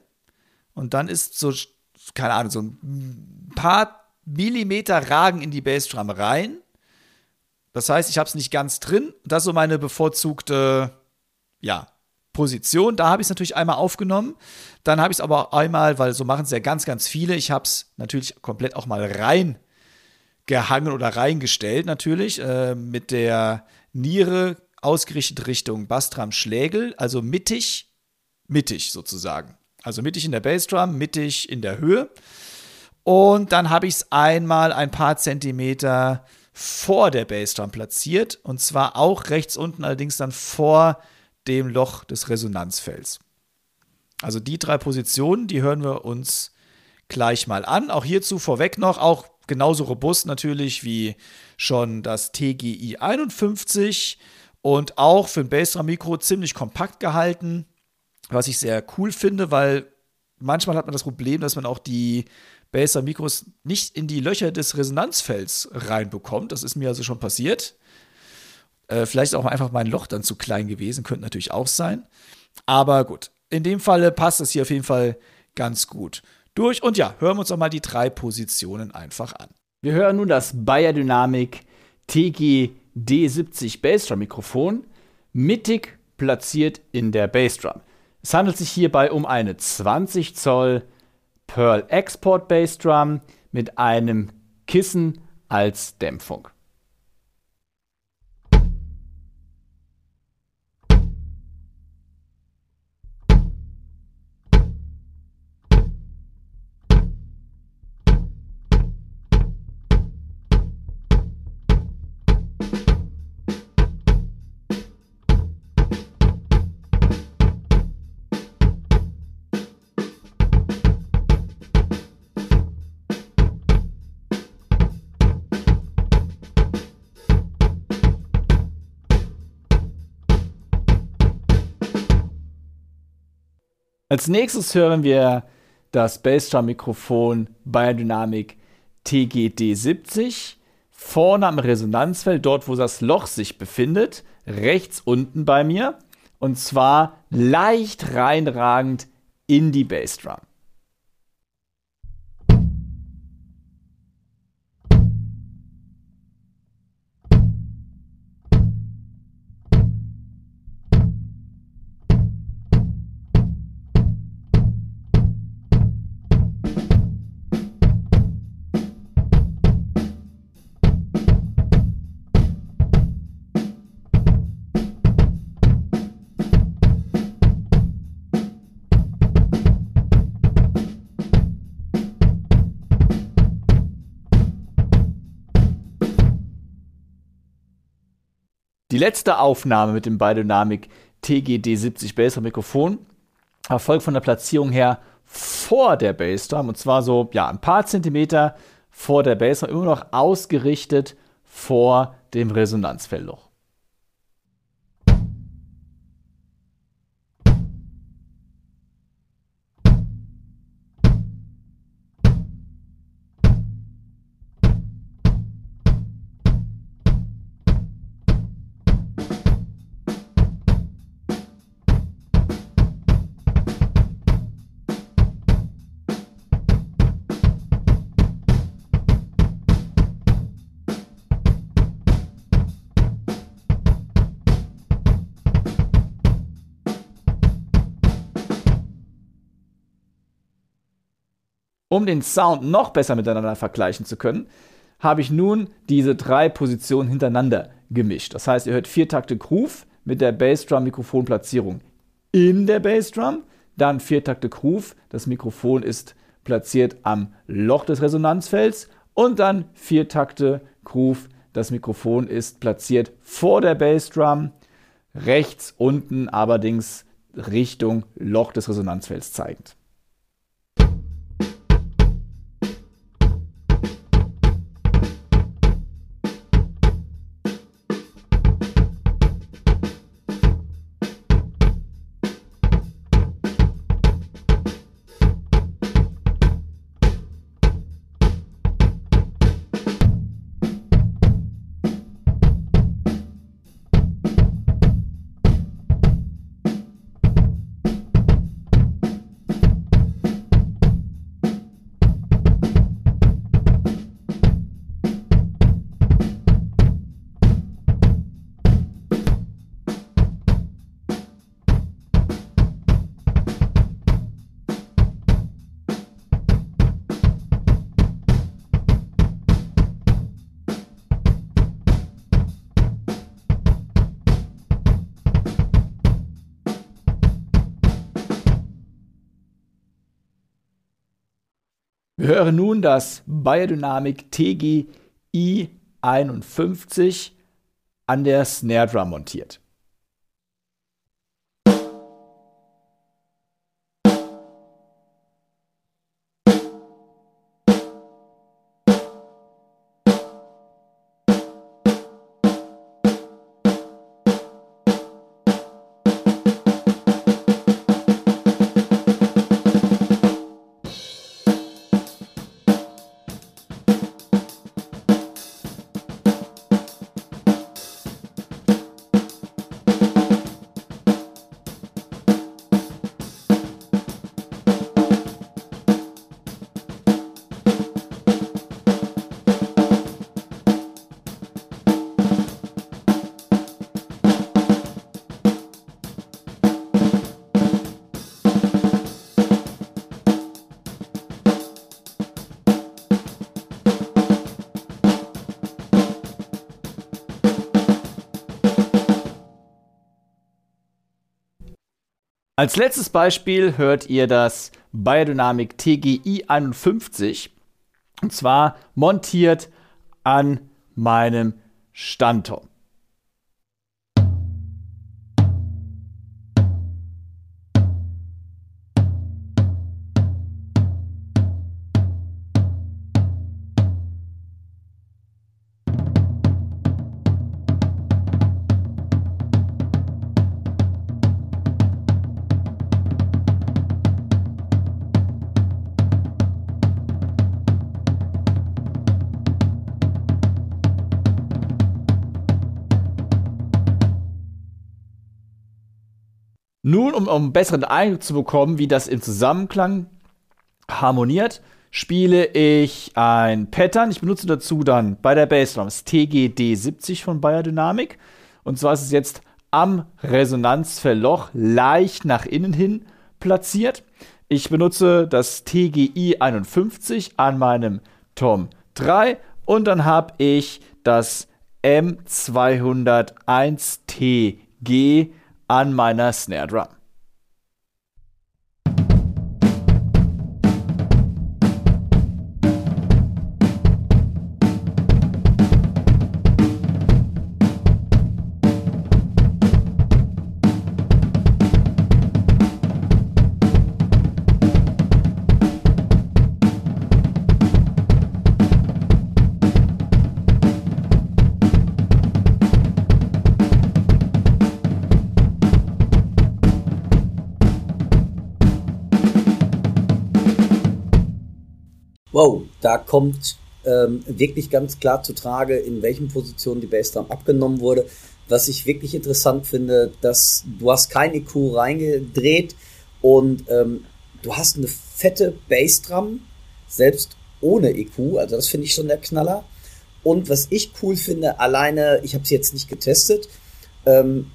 Und dann ist so, keine Ahnung, so ein paar Millimeter ragen in die Bassdrum rein. Das heißt, ich habe es nicht ganz drin. Das ist so meine bevorzugte, ja, Position. Da habe ich es natürlich einmal aufgenommen. Dann habe ich es aber einmal, weil so machen es ja ganz, ganz viele. Ich habe es natürlich komplett auch mal rein gehangen oder reingestellt, natürlich, äh, mit der Niere ausgerichtet Richtung Bassdrum Schlägel, also mittig, mittig sozusagen. Also mittig in der Bassdrum, mittig in der Höhe. Und dann habe ich es einmal ein paar Zentimeter vor der Bassdrum platziert. Und zwar auch rechts unten, allerdings dann vor dem Loch des Resonanzfelds. Also die drei Positionen, die hören wir uns gleich mal an. Auch hierzu vorweg noch, auch genauso robust natürlich wie schon das TGI 51 und auch für ein Bassdrum-Mikro ziemlich kompakt gehalten, was ich sehr cool finde, weil manchmal hat man das Problem, dass man auch die Bassdrum-Mikros nicht in die Löcher des Resonanzfelds reinbekommt. Das ist mir also schon passiert. Äh, vielleicht auch einfach mein Loch dann zu klein gewesen, könnte natürlich auch sein. Aber gut, in dem Falle passt es hier auf jeden Fall ganz gut durch. Und ja, hören wir uns doch mal die drei Positionen einfach an. Wir hören nun das Bayer Dynamic TG D70 Bassdrum Mikrofon mittig platziert in der Bassdrum. Es handelt sich hierbei um eine 20 Zoll Pearl Export Bassdrum mit einem Kissen als Dämpfung. Als nächstes hören wir das Bassdrum-Mikrofon Biodynamic TGD70. Vorne am Resonanzfeld, dort wo das Loch sich befindet, rechts unten bei mir. Und zwar leicht reinragend in die Bassdrum. Letzte Aufnahme mit dem Biodynamic TGD70 Bassdrum Mikrofon erfolgt von der Platzierung her vor der Bassdrum und zwar so ja ein paar Zentimeter vor der Bassdrum, immer noch ausgerichtet vor dem Resonanzfellloch. Um den Sound noch besser miteinander vergleichen zu können, habe ich nun diese drei Positionen hintereinander gemischt. Das heißt, ihr hört vier Takte Groove mit der Bassdrum-Mikrofonplatzierung in der Bassdrum, dann vier Takte Groove, das Mikrofon ist platziert am Loch des Resonanzfelds und dann vier Takte Groove, das Mikrofon ist platziert vor der Bassdrum, rechts unten allerdings Richtung Loch des Resonanzfelds zeigend. Hören nun das Biodynamic TGI 51 an der Snare Drum montiert. Als letztes Beispiel hört ihr das Biodynamic TGI 51 und zwar montiert an meinem Standturm. Nun, um, um einen besseren Eindruck zu bekommen, wie das im Zusammenklang harmoniert, spiele ich ein Pattern. Ich benutze dazu dann bei der Bassdrum das TGD70 von Biodynamic. Und zwar ist es jetzt am Resonanzverloch leicht nach innen hin platziert. Ich benutze das TGI 51 an meinem Tom 3 und dann habe ich das M201TG an meiner Snare Drum. Da kommt ähm, wirklich ganz klar zu Trage, in welchen Positionen die Bassdrum abgenommen wurde. Was ich wirklich interessant finde, dass du hast kein EQ reingedreht und ähm, du hast eine fette Bassdrum, selbst ohne EQ, also das finde ich schon der Knaller. Und was ich cool finde, alleine, ich habe sie jetzt nicht getestet, ähm,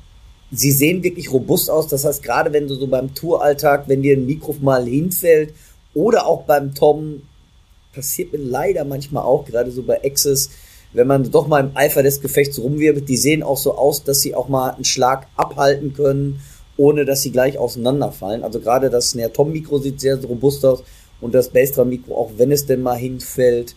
sie sehen wirklich robust aus. Das heißt, gerade wenn du so beim Touralltag, wenn dir ein Mikro mal hinfällt oder auch beim Tom, passiert mir leider manchmal auch, gerade so bei Access, wenn man doch mal im Eifer des Gefechts rumwirbelt, die sehen auch so aus, dass sie auch mal einen Schlag abhalten können, ohne dass sie gleich auseinanderfallen. Also gerade das Snare Tom Mikro sieht sehr, sehr robust aus und das Bassdrum Mikro, auch wenn es denn mal hinfällt,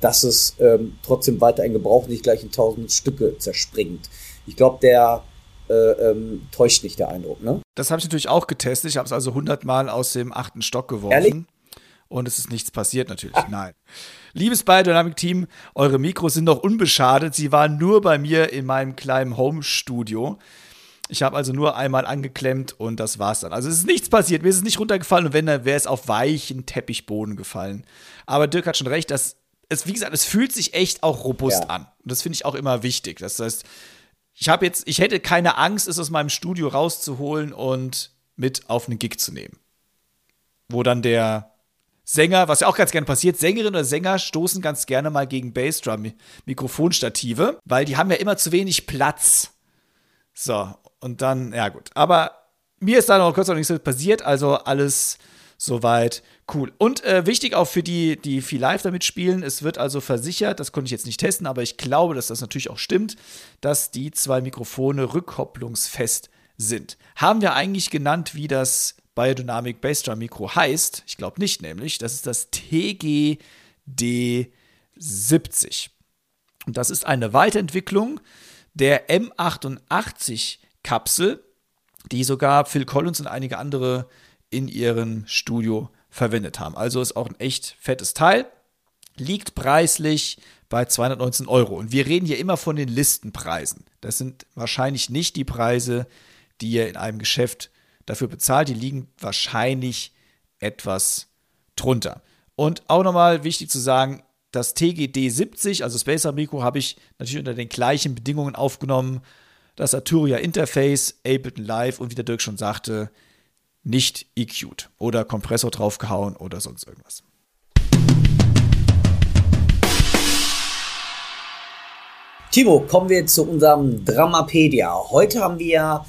dass es ähm, trotzdem weiter in Gebrauch nicht gleich in tausend Stücke zerspringt. Ich glaube, der äh, ähm, täuscht nicht der Eindruck, ne? Das habe ich natürlich auch getestet. Ich habe es also hundertmal aus dem achten Stock geworfen. Ehrlich? Und es ist nichts passiert natürlich. Nein. Liebes Biodynamic-Team, eure Mikros sind noch unbeschadet. Sie waren nur bei mir in meinem kleinen Home-Studio. Ich habe also nur einmal angeklemmt und das war's dann. Also es ist nichts passiert, mir ist es nicht runtergefallen und wenn, dann wäre es auf weichen Teppichboden gefallen. Aber Dirk hat schon recht, dass es, wie gesagt, es fühlt sich echt auch robust Ja. an. Und das finde ich auch immer wichtig. Das heißt, ich habe jetzt, ich hätte keine Angst, es aus meinem Studio rauszuholen und mit auf einen Gig zu nehmen. Wo dann der Sänger, was ja auch ganz gerne passiert, Sängerinnen oder Sänger stoßen ganz gerne mal gegen Bassdrum-Mikrofonstative, weil die haben ja immer zu wenig Platz. So, und dann, ja gut. Aber mir ist da noch kurz noch nichts passiert, also alles soweit cool. Und äh, wichtig auch für die, die viel live damit spielen, es wird also versichert, das konnte ich jetzt nicht testen, aber ich glaube, dass das natürlich auch stimmt, dass die zwei Mikrofone rückkopplungsfest sind. Haben wir eigentlich genannt, wie das Biodynamic Bassdrum Mikro heißt. Ich glaube nicht nämlich. Das ist das TGD70. Und das ist eine Weiterentwicklung der M88 Kapsel, die sogar Phil Collins und einige andere in ihrem Studio verwendet haben. Also ist auch ein echt fettes Teil. Liegt preislich bei 219 Euro. Und wir reden hier immer von den Listenpreisen. Das sind wahrscheinlich nicht die Preise, die ihr in einem Geschäft dafür bezahlt. Die liegen wahrscheinlich etwas drunter. Und auch nochmal wichtig zu sagen, das TGD 70, also Spacer Mikro, habe ich natürlich unter den gleichen Bedingungen aufgenommen. Das Arturia Interface, Ableton Live und wie der Dirk schon sagte, nicht EQ'd oder Kompressor draufgehauen oder sonst irgendwas. Timo, kommen wir zu unserem Dramapedia. Heute haben wir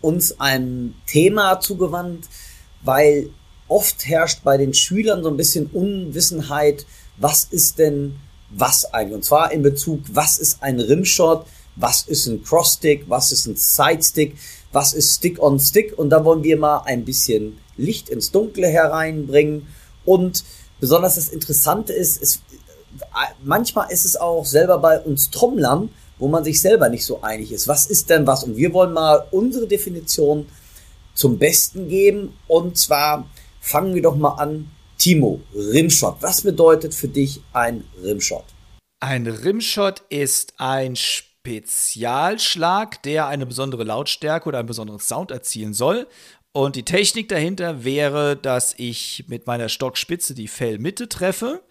uns ein Thema zugewandt, weil oft herrscht bei den Schülern so ein bisschen Unwissenheit, was ist denn was eigentlich? Und zwar in Bezug, was ist ein Rimshot, was ist ein Crossstick, was ist ein Sidestick, was ist Stick-on-Stick? Und da wollen wir mal ein bisschen Licht ins Dunkle hereinbringen. Und besonders das Interessante ist, es, manchmal ist es auch selber bei uns Trommlern, wo man sich selber nicht so einig ist. Was ist denn was? Und wir wollen mal unsere Definition zum Besten geben. Und zwar fangen wir doch mal an. Timo, Rimshot. Was bedeutet für dich ein Rimshot? Ein Rimshot ist ein Spezialschlag, der eine besondere Lautstärke oder einen besonderen Sound erzielen soll. Und die Technik dahinter wäre, dass ich mit meiner Stockspitze die Fellmitte treffe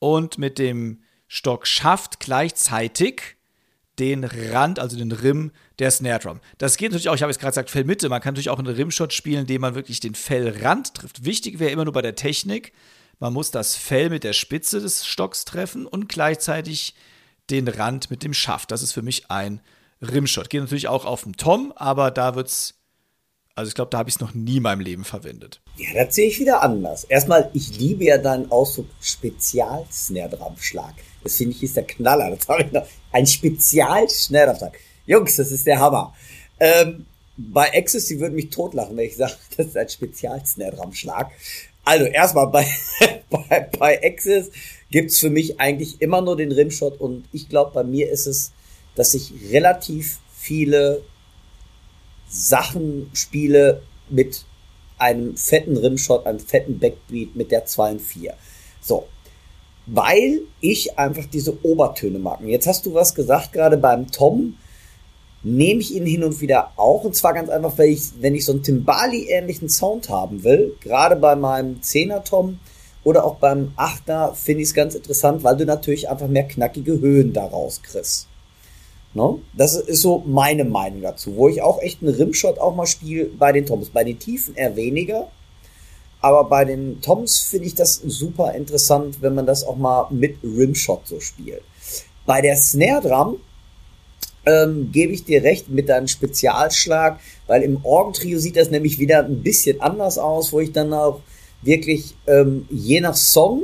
und mit dem Stockschaft gleichzeitig den Rand, also den Rim der Snare Drum. Das geht natürlich auch, ich habe jetzt gerade gesagt, Fellmitte. Man kann natürlich auch einen Rimshot spielen, indem man wirklich den Fellrand trifft. Wichtig wäre immer nur bei der Technik, man muss das Fell mit der Spitze des Stocks treffen und gleichzeitig den Rand mit dem Schaft. Das ist für mich ein Rimshot. Geht natürlich auch auf den Tom, aber da wird's. Also ich glaube, da habe ich es noch nie in meinem Leben verwendet. Ja, das sehe ich wieder anders. Erstmal, ich liebe ja deinen Ausdruck Spezial-Snare-Drum-Schlag. Das finde ich ist der Knaller. Das habe ich noch. Ein Spezial-Snare-Drum-Schlag. Jungs, das ist der Hammer. Ähm, bei Access, die würden mich totlachen, wenn ich sage, das ist ein Spezial-Snare-Drum-Schlag. Also erstmal bei, bei, bei Access gibt's für mich eigentlich immer nur den Rimshot und ich glaube, bei mir ist es, dass ich relativ viele Sachen spiele mit einem fetten Rimshot, einem fetten Backbeat mit der 2 und 4. So. Weil ich einfach diese Obertöne mag. Und jetzt hast du was gesagt, gerade beim Tom nehme ich ihn hin und wieder auch. Und zwar ganz einfach, weil ich, wenn ich so einen Timbali-ähnlichen Sound haben will, gerade bei meinem 10er Tom, oder auch beim Achter finde ich es ganz interessant, weil du natürlich einfach mehr knackige Höhen daraus kriegst. No? Das ist so meine Meinung dazu, wo ich auch echt einen Rimshot auch mal spiele bei den Toms. Bei den Tiefen eher weniger, aber bei den Toms finde ich das super interessant, wenn man das auch mal mit Rimshot so spielt. Bei der Snare Drum ähm, gebe ich dir recht mit deinem Spezialschlag, weil im Orgentrio sieht das nämlich wieder ein bisschen anders aus, wo ich dann auch wirklich ähm, je nach Song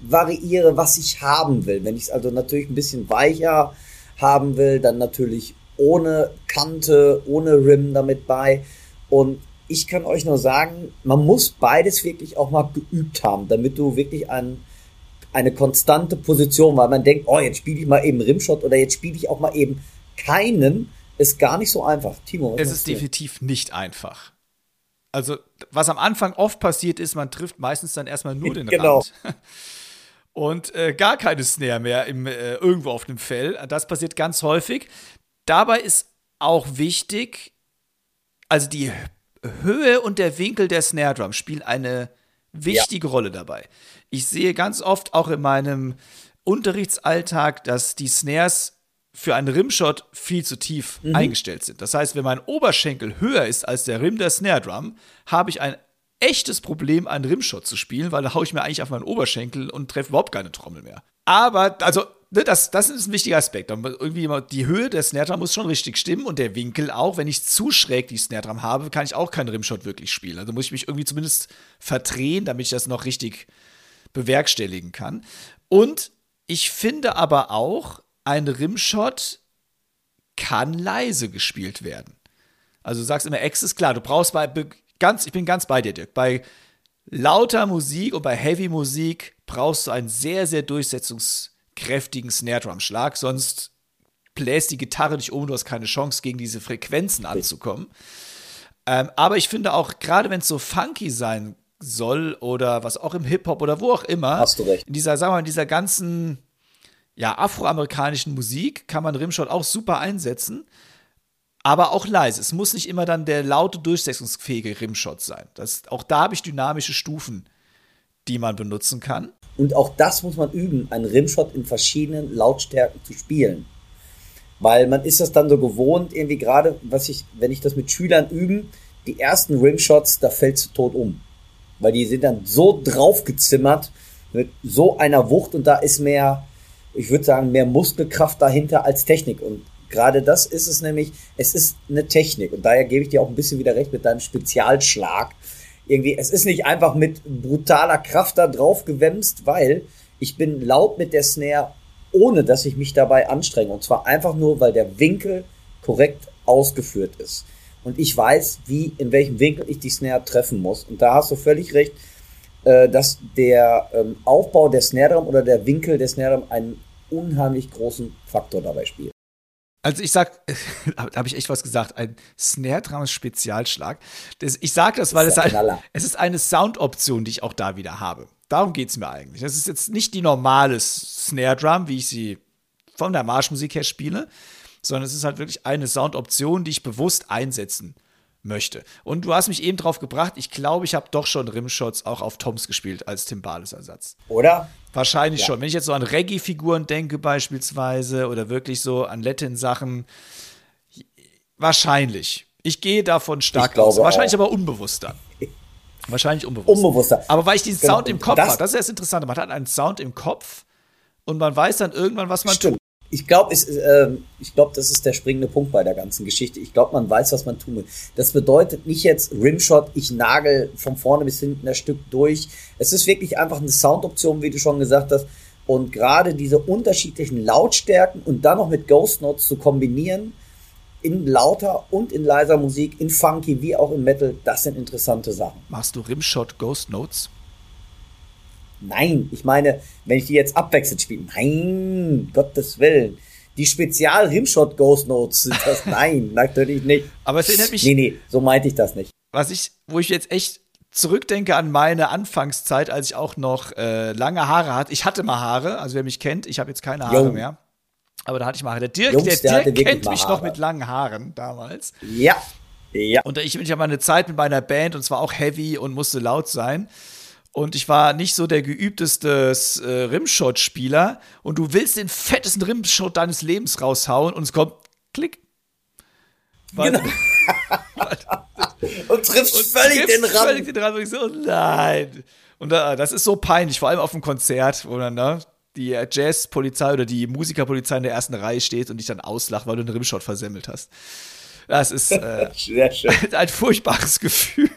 variiere, was ich haben will. Wenn ich es also natürlich ein bisschen weicher haben will, dann natürlich ohne Kante, ohne Rim damit bei. Und ich kann euch nur sagen, man muss beides wirklich auch mal geübt haben, damit du wirklich ein, eine konstante Position, weil man denkt, oh, jetzt spiele ich mal eben Rimshot oder jetzt spiele ich auch mal eben keinen, ist gar nicht so einfach. Timo, es ist definitiv nicht einfach also was am Anfang oft passiert ist, man trifft meistens dann erstmal nur den genau. Rand. Und äh, gar keine Snare mehr im, äh, irgendwo auf dem Fell. Das passiert ganz häufig. Dabei ist auch wichtig, also die Höhe und der Winkel der Snare Drum spielen eine wichtige ja. Rolle dabei. Ich sehe ganz oft auch in meinem Unterrichtsalltag, dass die Snares für einen Rimshot viel zu tief mhm. eingestellt sind. Das heißt, wenn mein Oberschenkel höher ist als der Rim der Snare Drum, habe ich ein echtes Problem, einen Rimshot zu spielen, weil da haue ich mir eigentlich auf meinen Oberschenkel und treffe überhaupt keine Trommel mehr. Aber, also, ne, das, das ist ein wichtiger Aspekt. Irgendwie die Höhe der Snare Drum muss schon richtig stimmen und der Winkel auch. Wenn ich zu schräg die Snare Drum habe, kann ich auch keinen Rimshot wirklich spielen. Also muss ich mich irgendwie zumindest verdrehen, damit ich das noch richtig bewerkstelligen kann. Und ich finde aber auch, ein Rimshot kann leise gespielt werden. Also du sagst immer, X ist klar, du brauchst bei ganz, ich bin ganz bei dir, Dirk. Bei lauter Musik und bei Heavy Musik brauchst du einen sehr, sehr durchsetzungskräftigen Snare Drum Schlag, sonst bläst die Gitarre dich um, du hast keine Chance, gegen diese Frequenzen anzukommen. Ähm, aber ich finde auch, gerade wenn es so funky sein soll oder was auch im Hip-Hop oder wo auch immer, Hast du recht. in dieser, sagen wir mal, in dieser ganzen ja, afroamerikanischen Musik kann man Rimshot auch super einsetzen, aber auch leise. Es muss nicht immer dann der laute, durchsetzungsfähige Rimshot sein. Das, auch da habe ich dynamische Stufen, die man benutzen kann. Und auch das muss man üben, einen Rimshot in verschiedenen Lautstärken zu spielen. Weil man ist das dann so gewohnt, irgendwie gerade, was ich, wenn ich das mit Schülern üben, die ersten Rimshots, da fällst du tot um. Weil die sind dann so draufgezimmert mit so einer Wucht und da ist mehr, ich würde sagen, mehr Muskelkraft dahinter als Technik. Und gerade das ist es nämlich, es ist eine Technik. Und daher gebe ich dir auch ein bisschen wieder recht mit deinem Spezialschlag. Irgendwie, es ist nicht einfach mit brutaler Kraft da drauf gewämst, weil ich bin laut mit der Snare, ohne dass ich mich dabei anstrenge. Und zwar einfach nur, weil der Winkel korrekt ausgeführt ist. Und ich weiß, wie, in welchem Winkel ich die Snare treffen muss. Und da hast du völlig recht, äh, dass der ähm, Aufbau der Snare Drum oder der Winkel der Snare Drum einen unheimlich großen Faktor dabei spielt. Also ich sag, da habe ich echt was gesagt, ein Snare Drum Spezialschlag. Das, ich sage das, weil Das es, ein, es ist eine Soundoption, die ich auch da wieder habe. Darum geht es mir eigentlich. Das ist jetzt nicht die normale Snare Drum, wie ich sie von der Marschmusik her spiele, sondern es ist halt wirklich eine Soundoption, die ich bewusst einsetzen möchte. Und du hast mich eben drauf gebracht, ich glaube, ich habe doch schon Rimshots auch auf Toms gespielt als Timbales-Ersatz. Oder? Wahrscheinlich Ja. schon. Wenn ich jetzt so an Reggae-Figuren denke beispielsweise oder wirklich so an Latin-Sachen, wahrscheinlich. Ich gehe davon stark aus. Wahrscheinlich auch. aber unbewusster. Wahrscheinlich unbewusst. Unbewusster. Aber weil ich diesen Genau. Sound im Kopf das- habe, das ist das Interessante. Man hat einen Sound im Kopf und man weiß dann irgendwann, was man Stimmt. Ich glaube, ähm, ich glaube, das ist der springende Punkt bei der ganzen Geschichte. Ich glaube, man weiß, was man tun will. Das bedeutet nicht jetzt Rimshot, ich nagel von vorne bis hinten das Stück durch. Es ist wirklich einfach eine Soundoption, wie du schon gesagt hast. Und gerade diese unterschiedlichen Lautstärken und dann noch mit Ghost Notes zu kombinieren, in lauter und in leiser Musik, in Funky wie auch im Metal, das sind interessante Sachen. Machst du Rimshot Ghost Notes? Nein, ich meine, wenn ich die jetzt abwechselnd spiele, nein, Gottes Willen. Die Spezial-Rimshot Ghost Notes sind das, nein, natürlich nicht. Aber es erinnert mich, Nee, nee, so meinte ich das nicht. was ich, wo ich jetzt echt zurückdenke an meine Anfangszeit, als ich auch noch äh, lange Haare hatte. Ich hatte mal Haare, also wer mich kennt, ich habe jetzt keine Haare Jo. mehr. Aber da hatte ich mal Haare. Der Dirk, Jungs, der, der Dirk kennt mich noch mit langen Haaren damals. Ja, ja. Und ich, ich habe mal eine Zeit mit meiner Band und zwar auch heavy und musste laut sein. Und ich war nicht so der geübteste äh, Rimshot-Spieler. Und du willst den fettesten Rimshot deines Lebens raushauen und es kommt Klick. Weil, Genau. Und triffst und völlig triffst den Rahmen. Völlig den Rand. Und ich so, oh nein. Und da, das ist so peinlich, vor allem auf einem Konzert, wo dann ne, die Jazzpolizei oder die Musikerpolizei in der ersten Reihe steht und dich dann auslacht, weil du einen Rimshot versemmelt hast. Das ist äh, ein furchtbares Gefühl.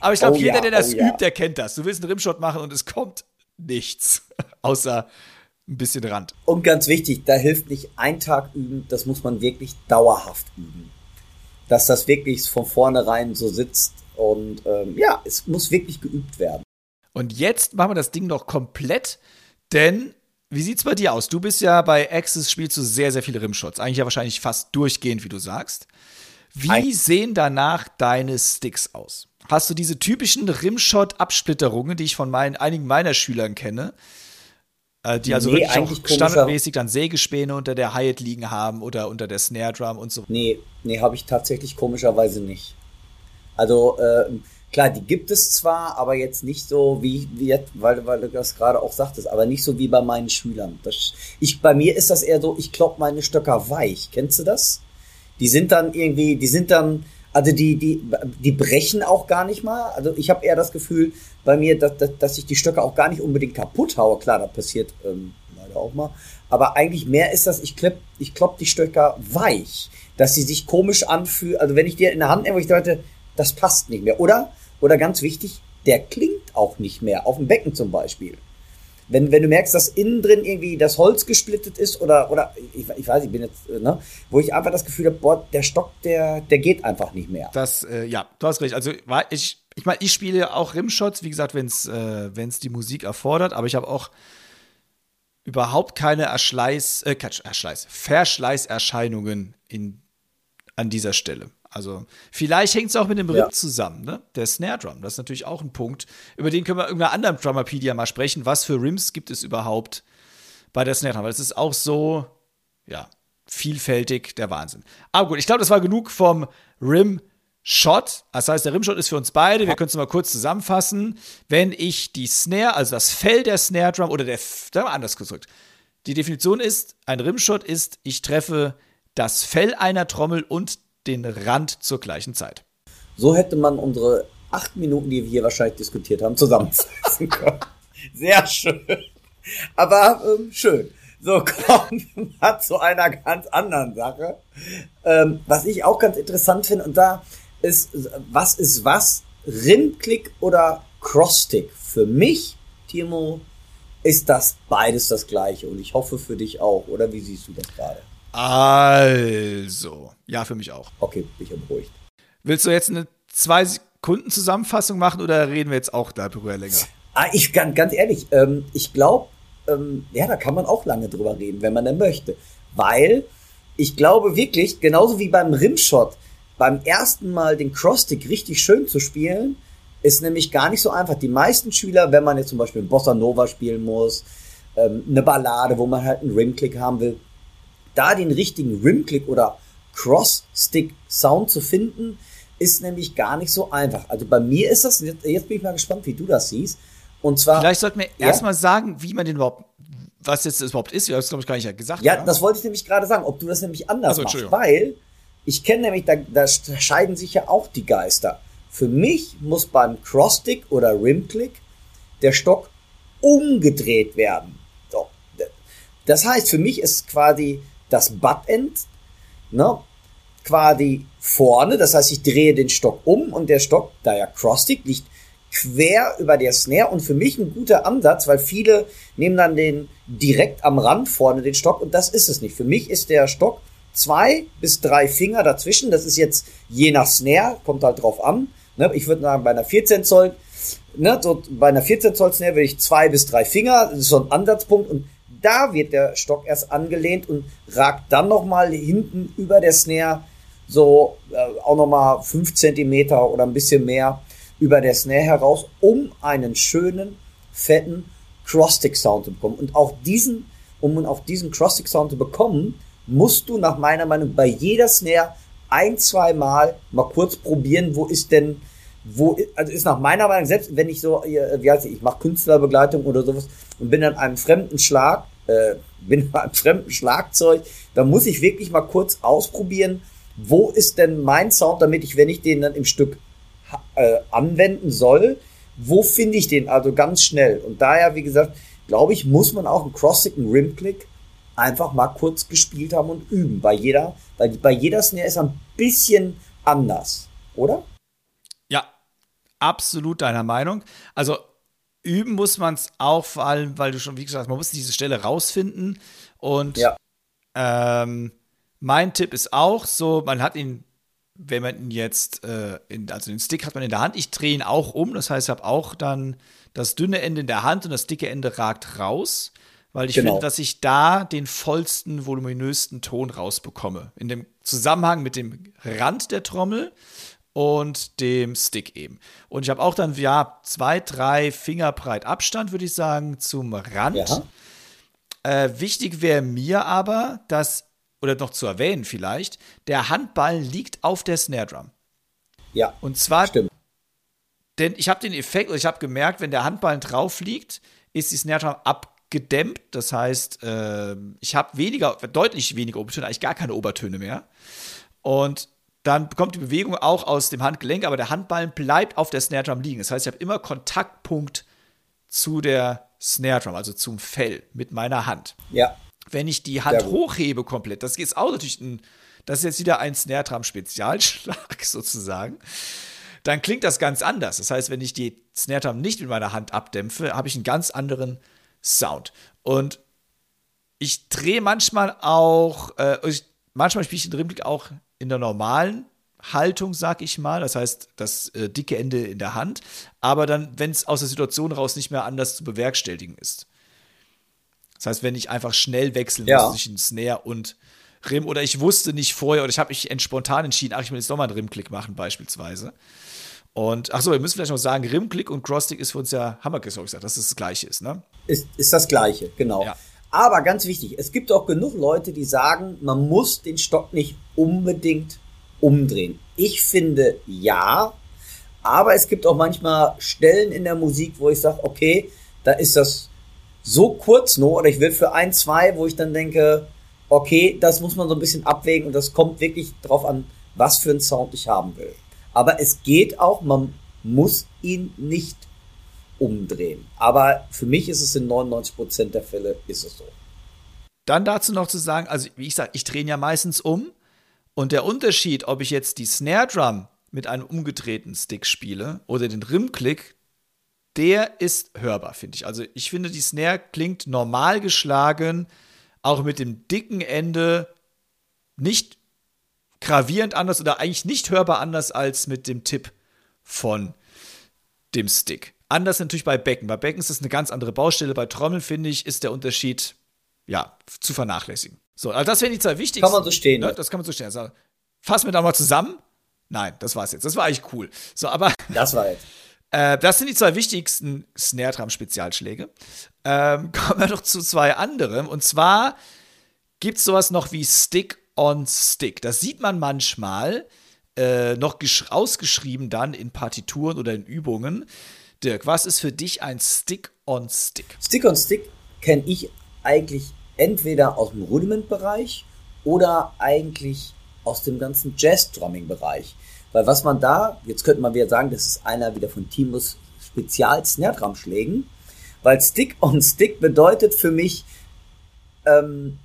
Aber ich glaube, Oh jeder, ja, der das oh ja. übt, der kennt das. Du willst einen Rimshot machen und es kommt nichts. Außer ein bisschen Rand. Und ganz wichtig, da hilft nicht ein Tag üben, das muss man wirklich dauerhaft üben. Dass das wirklich von vornherein so sitzt und ähm, ja, es muss wirklich geübt werden. Und jetzt machen wir das Ding noch komplett, denn wie sieht's bei dir aus? Du bist ja bei Axis spielst du sehr, sehr viele Rimshots. Eigentlich ja wahrscheinlich fast durchgehend, wie du sagst. Wie Ein- sehen danach deine Sticks aus? Hast du diese typischen Rimshot-Absplitterungen, die ich von meinen, einigen meiner Schülern kenne? Äh, die also Nee, wirklich eigentlich auch standardmäßig dann Sägespäne unter der Hi-Hat liegen haben oder unter der Snare Drum und so. Nee, nee, habe ich tatsächlich komischerweise nicht. Also, ähm, klar, die gibt es zwar, aber jetzt nicht so wie, wie jetzt, weil, weil du das gerade auch sagtest, aber nicht so wie bei meinen Schülern. Das, ich, bei mir ist das eher so, ich klopp meine Stöcker weich. Kennst du das? Die sind dann irgendwie, die sind dann, also die, die, die brechen auch gar nicht mal. Also ich habe eher das Gefühl bei mir, dass, dass, dass ich die Stöcke auch gar nicht unbedingt kaputt haue. Klar, das passiert ähm, leider auch mal. Aber eigentlich mehr ist das, ich klopp, ich klopp die Stöcker weich, dass sie sich komisch anfühlen. Also wenn ich dir in der Hand nehme, ich dachte, das passt nicht mehr. Oder, oder ganz wichtig, der klingt auch nicht mehr. Auf dem Becken zum Beispiel. Wenn, wenn du merkst, dass innen drin irgendwie das Holz gesplittet ist oder, oder ich, ich weiß, ich bin jetzt, äh, ne, wo ich einfach das Gefühl habe, boah, der Stock, der, der geht einfach nicht mehr. Das, äh, ja, du hast recht. Also, ich, ich meine, ich spiele auch Rimshots, wie gesagt, wenn es äh, wenn's die Musik erfordert, aber ich habe auch überhaupt keine Erschleiß, äh, Erschleiß, Verschleißerscheinungen in, an dieser Stelle. Also vielleicht hängt es auch mit dem Rim ja. zusammen, ne? Der Snare Drum. Das ist natürlich auch ein Punkt. Über den können wir irgendeiner anderen Drummerpedia mal sprechen. Was für Rims gibt es überhaupt bei der Snare Drum? Weil es ist auch so, ja, vielfältig der Wahnsinn. Aber gut, ich glaube, das war genug vom Rim Shot. Das heißt, der Rimshot ist für uns beide. Wir können es mal kurz zusammenfassen. Wenn ich die Snare, also das Fell der Snare Drum oder der, sagen wir anders gedrückt. Die Definition ist, ein Rimshot ist, ich treffe das Fell einer Trommel und den Rand zur gleichen Zeit. So hätte man unsere acht Minuten, die wir hier wahrscheinlich diskutiert haben, zusammenfassen können. Sehr schön. Aber ähm, schön. So, kommen wir mal zu einer ganz anderen Sache. Ähm, was ich auch ganz interessant finde, und da ist, was ist was? Rimklick oder Crosstick? Für mich, Timo, ist das beides das gleiche. Und ich hoffe für dich auch. Oder wie siehst du das gerade? Also, ja, für mich auch. Okay, ich bin beruhigt. Willst du jetzt eine zwei Sekunden Zusammenfassung machen oder reden wir jetzt auch darüber länger? Ah, ich kann ganz ehrlich, ähm, ich glaube, ähm, ja, da kann man auch lange drüber reden, wenn man denn möchte. Weil ich glaube wirklich, genauso wie beim Rimshot, beim ersten Mal den Crosstick richtig schön zu spielen, ist nämlich gar nicht so einfach. Die meisten Schüler, wenn man jetzt zum Beispiel Bossa Nova spielen muss, ähm, eine Ballade, wo man halt einen Rimclick haben will, da den richtigen Rimclick oder Cross-Stick-Sound zu finden, ist nämlich gar nicht so einfach. Also bei mir ist das, jetzt bin ich mal gespannt, wie du das siehst. Und zwar. Vielleicht sollten wir ja, erstmal sagen, wie man den überhaupt, was jetzt das überhaupt ist. Ich habe es, glaube ich, gar nicht gesagt. Ja, oder? das wollte ich nämlich gerade sagen, ob du das nämlich anders also, machst. Weil ich kenne nämlich, da, da scheiden sich ja auch die Geister. Für mich muss beim Crossstick oder Rimclick der Stock umgedreht werden. So. Das heißt, für mich ist quasi das Buttend, ne, quasi vorne. Das heißt, ich drehe den Stock um und der Stock, da ja Crossstick, liegt quer über der Snare und für mich ein guter Ansatz, weil viele nehmen dann den direkt am Rand vorne den Stock und das ist es nicht. Für mich ist der Stock zwei bis drei Finger dazwischen. Das ist jetzt je nach Snare, kommt halt drauf an. Ne? Ich würde sagen, bei einer 14 Zoll, ne, so bei einer 14 Zoll Snare würde ich zwei bis drei Finger, das ist so ein Ansatzpunkt und da wird der Stock erst angelehnt und ragt dann nochmal hinten über der Snare so äh, auch nochmal fünf Zentimeter oder ein bisschen mehr über der Snare heraus, um einen schönen, fetten Crossstick-Sound zu bekommen. Und auch diesen, um auch diesen Crossstick-Sound zu bekommen, musst du nach meiner Meinung bei jeder Snare ein, zwei Mal mal kurz probieren, wo ist denn, wo, also ist nach meiner Meinung, selbst wenn ich so, äh, wie heißt ich, ich mache Künstlerbegleitung oder sowas und bin an einem fremden Schlag, äh, bin an einem fremden Schlagzeug, dann muss ich wirklich mal kurz ausprobieren, wo ist denn mein Sound, damit ich, wenn ich den dann im Stück äh, anwenden soll, wo finde ich den also ganz schnell? Und daher, wie gesagt, glaube ich, muss man auch einen Cross-Stick, einen Rim-Click einfach mal kurz gespielt haben und üben. Bei jeder, weil bei jeder Snare ist ein bisschen anders, oder? Absolut deiner Meinung. Also üben muss man es auch, vor allem, weil du schon, wie gesagt man muss diese Stelle rausfinden. Und ja. ähm, mein Tipp ist auch so, man hat ihn, wenn man ihn jetzt, äh, in, also den Stick hat man in der Hand, ich drehe ihn auch um, das heißt, ich habe auch dann das dünne Ende in der Hand und das dicke Ende ragt raus, weil ich genau. finde, dass ich da den vollsten, voluminösten Ton rausbekomme. In dem Zusammenhang mit dem Rand der Trommel und dem Stick eben. Und ich habe auch dann, ja, zwei, drei Finger breit Abstand, würde ich sagen, zum Rand. Ja. Äh, wichtig wäre mir aber, dass oder noch zu erwähnen vielleicht, der Handball liegt auf der Snare Drum. Ja. Und zwar, stimmt. denn ich habe den Effekt, oder ich habe gemerkt, wenn der Handball drauf liegt, ist die Snare Drum abgedämmt. Das heißt, äh, ich habe weniger, deutlich weniger Obertöne, eigentlich gar keine Obertöne mehr. Und dann bekommt die Bewegung auch aus dem Handgelenk, aber der Handballen bleibt auf der Snare Drum liegen. Das heißt, ich habe immer Kontaktpunkt zu der Snare Drum, also zum Fell mit meiner Hand. Ja. Wenn ich die Hand hochhebe komplett, das ist auch natürlich ein, das ist jetzt wieder ein Snare Drum Spezialschlag sozusagen, dann klingt das ganz anders. Das heißt, wenn ich die Snare Drum nicht mit meiner Hand abdämpfe, habe ich einen ganz anderen Sound. Und ich drehe manchmal auch, äh, ich, manchmal spiele ich den Rimblick auch in der normalen Haltung, sag ich mal. Das heißt, das äh, dicke Ende in der Hand. Aber dann, wenn es aus der Situation raus nicht mehr anders zu bewerkstelligen ist. Das heißt, wenn ich einfach schnell wechseln Ja. muss zwischen Snare und Rim oder ich wusste nicht vorher oder ich habe mich spontan entschieden, ach, ich will jetzt doch mal einen Rimklick machen, beispielsweise. Und ach so, wir müssen vielleicht noch sagen, Rimklick und Crosstick ist für uns ja, haben wir glaube ich gesagt, dass es das gleiche ist, ne? Ist, ist das Gleiche, genau. Ja. Aber ganz wichtig, es gibt auch genug Leute, die sagen, man muss den Stock nicht unbedingt umdrehen. Ich finde ja, aber es gibt auch manchmal Stellen in der Musik, wo ich sage, okay, da ist das so kurz nur, oder ich will für ein, zwei, wo ich dann denke, okay, das muss man so ein bisschen abwägen und das kommt wirklich drauf an, was für einen Sound ich haben will. Aber es geht auch, man muss ihn nicht umdrehen. Aber für mich ist es in 99% der Fälle ist es so. Dann dazu noch zu sagen, also wie ich sage, ich drehe ja meistens um. Und der Unterschied, ob ich jetzt die Snare Drum mit einem umgedrehten Stick spiele oder den Rimklick, der ist hörbar, finde ich. Also ich finde, die Snare klingt normal geschlagen, auch mit dem dicken Ende nicht gravierend anders oder eigentlich nicht hörbar anders als mit dem Tipp von dem Stick. Anders natürlich bei Becken. Bei Becken ist das eine ganz andere Baustelle. Bei Trommeln, finde ich, ist der Unterschied, ja, zu vernachlässigen. So, also das wären die zwei wichtigsten. Kann man so stehen Ne? Das kann man so stehen. Also, fassen wir da mal zusammen. Nein, das war's jetzt. Das war eigentlich cool. So, aber Das war jetzt. äh, das sind die zwei wichtigsten Snare Drum Spezialschläge. Ähm, kommen wir doch zu zwei anderen. Und zwar gibt es sowas noch wie Stick on Stick. Das sieht man manchmal äh, noch gesch- ausgeschrieben dann in Partituren oder in Übungen. Dirk, was ist für dich ein Stick on Stick? Stick on Stick kenne ich eigentlich entweder aus dem Rudiment-Bereich oder eigentlich aus dem ganzen Jazz-Drumming-Bereich. Weil was man da, jetzt könnte man wieder sagen, das ist einer wieder von Timus Spezial-Snare-Drum-Schlägen, weil Stick on Stick bedeutet für mich, ähm,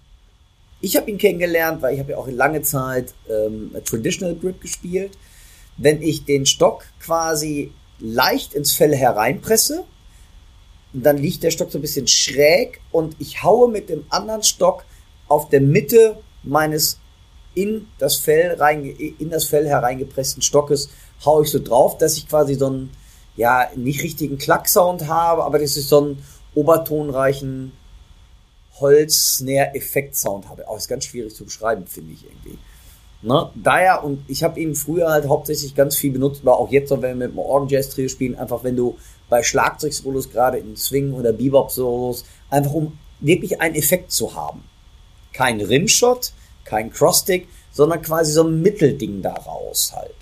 ich habe ihn kennengelernt, weil ich habe ja auch lange Zeit ähm, Traditional Grip gespielt. Wenn ich den Stock quasi leicht ins Fell hereinpresse, und dann liegt der Stock so ein bisschen schräg und ich haue mit dem anderen Stock auf der Mitte meines in das Fell rein, in das Fell hereingepressten Stockes haue ich so drauf, dass ich quasi so einen, ja, nicht richtigen Klacksound habe, aber das ist so einen obertonreichen Holz-Snare-Effekt-Sound habe. Auch ist ganz schwierig zu beschreiben, finde ich irgendwie. Ne? Daher, und ich habe ihn früher halt hauptsächlich ganz viel benutzt, aber auch jetzt, wenn wir mit dem Organ-Jazz-Trio spielen, einfach wenn du bei Schlagzeug-Solos, gerade in Swing- oder Bebop-Solos, einfach um wirklich einen Effekt zu haben. Kein Rimshot, kein Crossstick, sondern quasi so ein Mittelding daraus halt.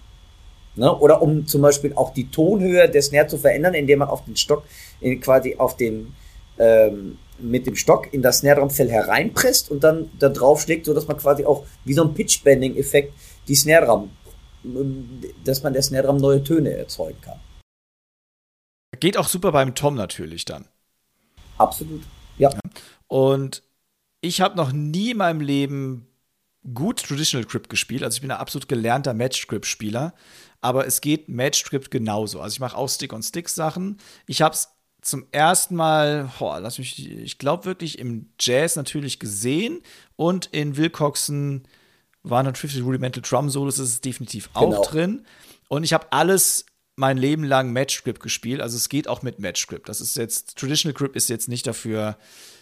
Ne? Oder um zum Beispiel auch die Tonhöhe der Snare zu verändern, indem man auf den Stock, in, quasi auf den, ähm, mit dem Stock in das Snare-Drum-Fell hereinpresst und dann da drauf schlägt, sodass man quasi auch wie so ein Pitch-Bending-Effekt die Snare-Drum, ähm, dass man der Snare-Drum neue Töne erzeugen kann. Geht auch super beim Tom natürlich dann. Absolut. Ja. Und ich habe noch nie in meinem Leben gut Traditional Grip gespielt. Also ich bin ein absolut gelernter Match Grip Spieler. Aber es geht Match Grip genauso. Also ich mache auch Stick-on-Stick-Sachen. Ich habe es zum ersten Mal, boah, lass mich, ich glaube wirklich im Jazz natürlich gesehen und in Wilcoxen waren dann 50 Rudimental Drum Solos, das ist definitiv auch Genau. drin. Und ich habe alles mein Leben lang Match Grip gespielt. Also es geht auch mit Match Grip. Das ist jetzt, Traditional Grip ist jetzt nicht dafür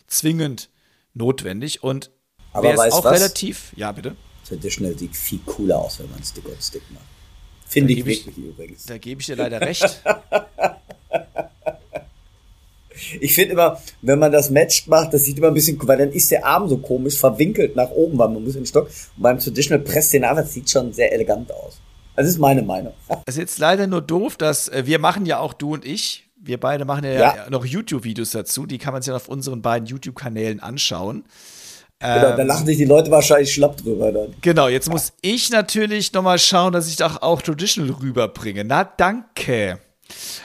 zwingend notwendig. Und Aber weißt auch was? relativ, ja bitte, Traditional sieht viel cooler aus, wenn man Stick-on-Stick macht. Finde ich gebe ich- wirklich übrigens. da gebe ich dir leider recht. Ich finde immer, wenn man das Match macht, das sieht immer ein bisschen, weil dann ist der Arm so komisch verwinkelt nach oben, weil man muss im Stock. Und beim Traditional presst den an, das sieht schon sehr elegant aus. Das ist meine Meinung. Es ist jetzt leider nur doof, dass äh, wir machen ja auch du und ich, wir beide machen ja, Ja. noch YouTube-Videos dazu, die kann man sich dann auf unseren beiden YouTube-Kanälen anschauen. Genau, da lachen sich die Leute wahrscheinlich schlapp drüber dann. Genau, jetzt muss ich natürlich noch mal schauen, dass ich doch auch Traditional rüberbringe. Na, danke.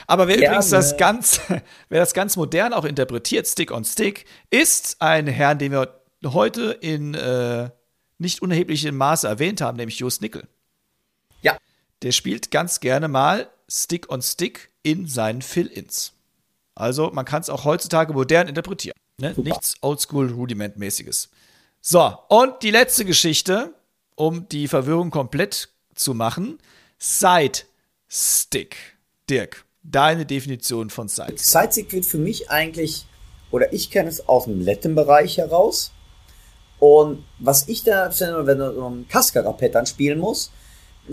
Aber wer Gerne. übrigens das ganz, wer das ganz modern auch interpretiert, Stick on Stick, ist ein Herr, den wir heute in äh, nicht unerheblichem Maße erwähnt haben, nämlich Jost Nickel. Der spielt ganz gerne mal Stick on Stick in seinen Fill-Ins. Also man kann es auch heutzutage modern interpretieren. Ne? Nichts Oldschool-Rudiment-mäßiges. So, und die letzte Geschichte, um die Verwirrung komplett zu machen. Side-Stick. Dirk, deine Definition von Side-Stick. Sidestick wird für mich eigentlich, oder ich kenne es aus dem Letten-Bereich heraus. Und was ich da, wenn du so ein Kaskara-Pattern spielen muss,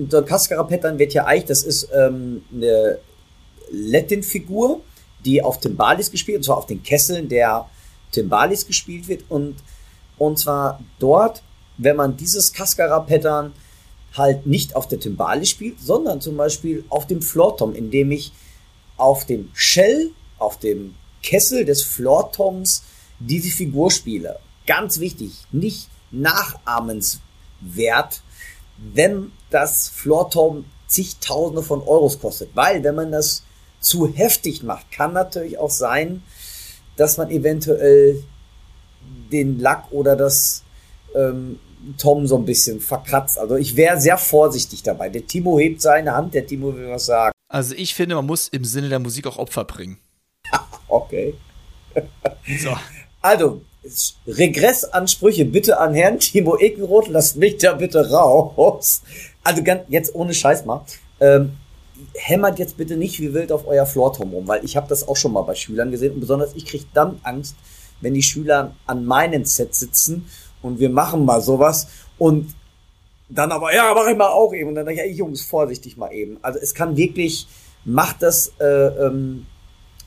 so ein Kaskara-Pattern wird ja eigentlich, das ist ähm, eine Latin-Figur, die auf Timbalis gespielt, und zwar auf den Kesseln der Timbalis gespielt wird. Und, und zwar dort, wenn man dieses Kaskara-Pattern halt nicht auf der Timbali spielt, sondern zum Beispiel auf dem Floortom, indem ich auf dem Shell, auf dem Kessel des Floortoms diese Figur spiele. Ganz wichtig, nicht nachahmenswert, wenn das Floortom zigtausende von Euros kostet. Weil wenn man das zu heftig macht, kann natürlich auch sein, dass man eventuell den Lack oder das ähm, Tom so ein bisschen verkratzt. Also ich wäre sehr vorsichtig dabei. Der Timo hebt seine Hand, der Timo will was sagen. Also ich finde, man muss im Sinne der Musik auch Opfer bringen. Okay. So. Also, Regressansprüche bitte an Herrn Timo Ekenroth, lasst mich da bitte raus. Also ganz, jetzt ohne Scheiß mal. Ähm, hämmert jetzt bitte nicht wie wild auf euer Floortom rum, weil ich habe das auch schon mal bei Schülern gesehen und besonders ich kriege dann Angst, wenn die Schüler an meinen Set sitzen und wir machen mal sowas und dann aber, ja, mach ich mal auch eben. Und dann denke ich, ja, Jungs, vorsichtig mal eben. Also es kann wirklich, macht das äh, ähm,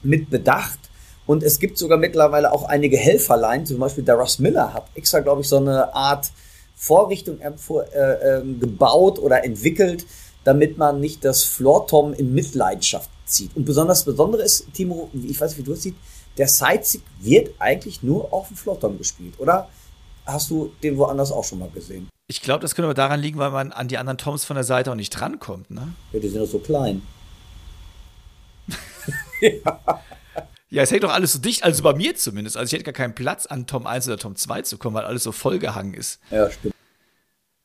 mit Bedacht. Und es gibt sogar mittlerweile auch einige Helferlein, zum Beispiel der Russ Miller hat extra, glaube ich, so eine Art Vorrichtung äh, äh, gebaut oder entwickelt, damit man nicht das Floor-Tom in Mitleidenschaft zieht. Und besonders Besondere ist, Timo, ich weiß nicht, wie du es siehst, der Sidestick wird eigentlich nur auf dem Floor-Tom gespielt, oder? Hast du den woanders auch schon mal gesehen? Ich glaube, das könnte aber daran liegen, weil man an die anderen Toms von der Seite auch nicht drankommt, ne? Ja, die sind doch so klein. Ja, es hängt doch alles so dicht, also bei mir zumindest. Also ich hätte gar keinen Platz, an Tom 1 oder Tom 2 zu kommen, weil alles so vollgehangen ist. Ja, stimmt.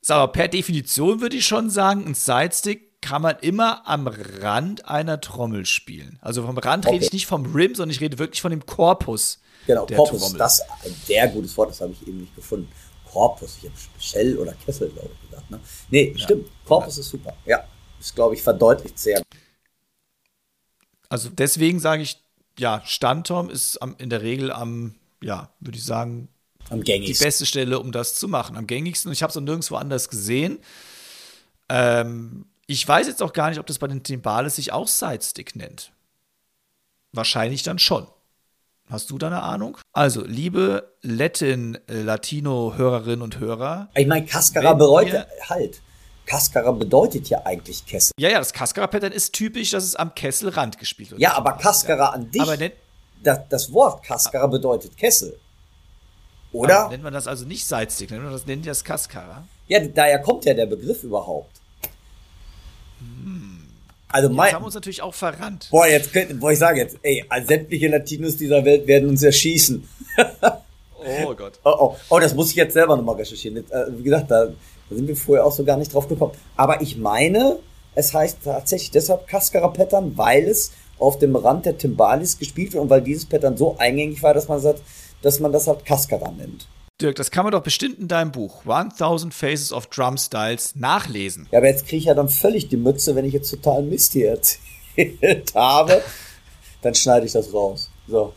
Ist aber per Definition würde ich schon sagen, ein Sidestick kann man immer am Rand einer Trommel spielen. Also vom Rand rede ich Okay. nicht vom Rim, sondern ich rede wirklich von dem Korpus. Genau, der Korpus, Trommel. das ein sehr gutes Wort, das habe ich eben nicht gefunden. Korpus, ich habe Shell oder Kessel, glaube ich, gesagt. Ne? Nee, stimmt. Korpus ist super. Ja, ist, glaube ich, verdeutlicht sehr. Also deswegen sage ich, ja, Standtom ist am, in der Regel am, ja, würde ich sagen, Am die gängigsten. beste Stelle, um das zu machen. Am gängigsten. Ich habe es noch nirgendwo anders gesehen. Ähm, ich weiß jetzt auch gar nicht, ob das bei den Timbales sich auch Sidestick nennt. Wahrscheinlich dann schon. Hast du da eine Ahnung? Also, liebe Latin-Latino-Hörerinnen und Hörer. Ich meine, Cascara bedeutet, halt, Cascara bedeutet ja eigentlich Kessel. Ja, ja, das Cascara-Pattern ist typisch, dass es am Kesselrand gespielt wird. Ja, aber Cascara an dich, Aber nennt, das, das Wort Cascara bedeutet Kessel. Oder? nennt man das also nicht Sidestick, nennt man das, nennt das Cascara? Ja, daher kommt ja der Begriff überhaupt. Also Jetzt mein, haben wir uns natürlich auch verrannt. boah, jetzt könnte, boah, ich sage jetzt, ey, sämtliche Latinos dieser Welt werden uns erschießen. Oh Gott. Oh, oh, oh, das muss ich jetzt selber nochmal recherchieren. Äh, wie gesagt, da, da sind wir vorher auch so gar nicht drauf gekommen. Aber ich meine, es heißt tatsächlich deshalb Cascara-Pattern, weil es auf dem Rand der Timbalis gespielt wird und weil dieses Pattern so eingängig war, dass man sagt, dass man das halt Cascara nennt. Dirk, das kann man doch bestimmt in deinem Buch 1000 Faces of Drum Styles nachlesen. Ja, aber jetzt kriege ich ja dann völlig die Mütze, wenn ich jetzt total Mist hier erzählt habe. Dann schneide ich das raus. So.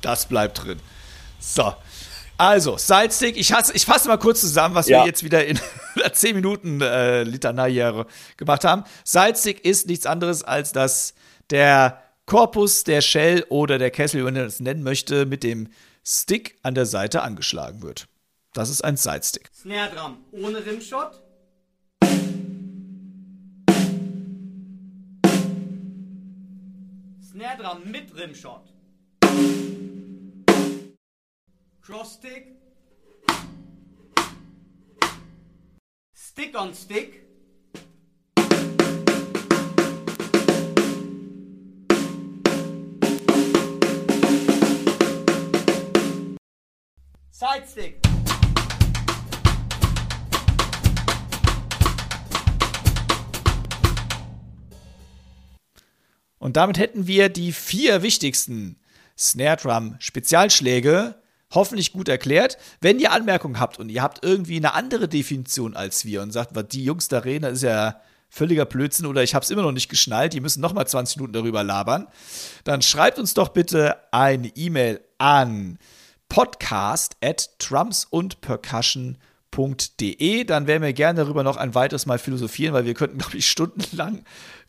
Das bleibt drin. So. Also, Sidestick, ich, hasse, ich fasse mal kurz zusammen, was Ja. wir jetzt wieder in einer 10 Minuten äh, Litanei hier gemacht haben. Sidestick ist nichts anderes, als dass der Korpus, der Shell oder der Kessel, wie man das nennen möchte, mit dem Stick an der Seite angeschlagen wird. Das ist ein Sidestick. Snare Drum ohne Rimshot. Snare Drum mit Rimshot. Crossstick. Stick on Stick. Sidestick. Und damit hätten wir die vier wichtigsten Snare Drum Spezialschläge hoffentlich gut erklärt. Wenn ihr Anmerkungen habt und ihr habt irgendwie eine andere Definition als wir und sagt, was die Jungs da reden, das ist ja völliger Blödsinn oder ich habe es immer noch nicht geschnallt, die müssen noch mal 20 Minuten darüber labern, dann schreibt uns doch bitte eine E-Mail an podcast at trumpsundpercussion.de. Dann werden wir gerne darüber noch ein weiteres Mal philosophieren, weil wir könnten, glaube ich, stundenlang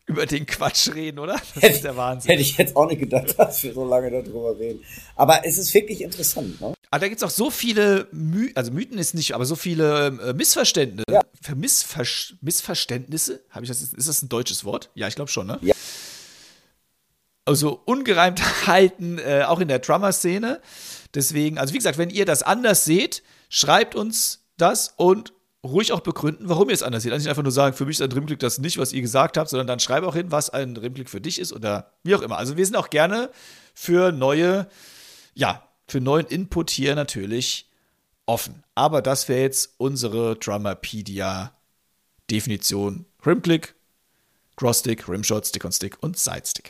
über den Quatsch reden, oder? Das ist der Wahnsinn. Hätte ich jetzt auch nicht gedacht, dass wir so lange darüber reden. Aber es ist wirklich interessant, ne? Aber da gibt es auch so viele, My also Mythen ist nicht, aber so viele äh, Missverständnisse. Ja. Missver Missverständnisse? Habe ich das, ist das ein deutsches Wort? Ja, ich glaube schon, ne? Ja. Also Ungereimtheiten, äh, auch in der Drummer-Szene. Deswegen, also wie gesagt, wenn ihr das anders seht, schreibt uns das und ruhig auch begründen, warum ihr es anders seht. Also nicht einfach nur sagen, für mich ist ein Drumclick das nicht, was ihr gesagt habt, sondern dann schreibe auch hin, was ein Drumclick für dich ist oder wie auch immer. Also wir sind auch gerne für neue, ja, für neuen Input hier natürlich offen. Aber das wäre jetzt unsere Drummerpedia-Definition. Rimclick, Crossstick, Rimshot, Stick-on-Stick und Sidestick.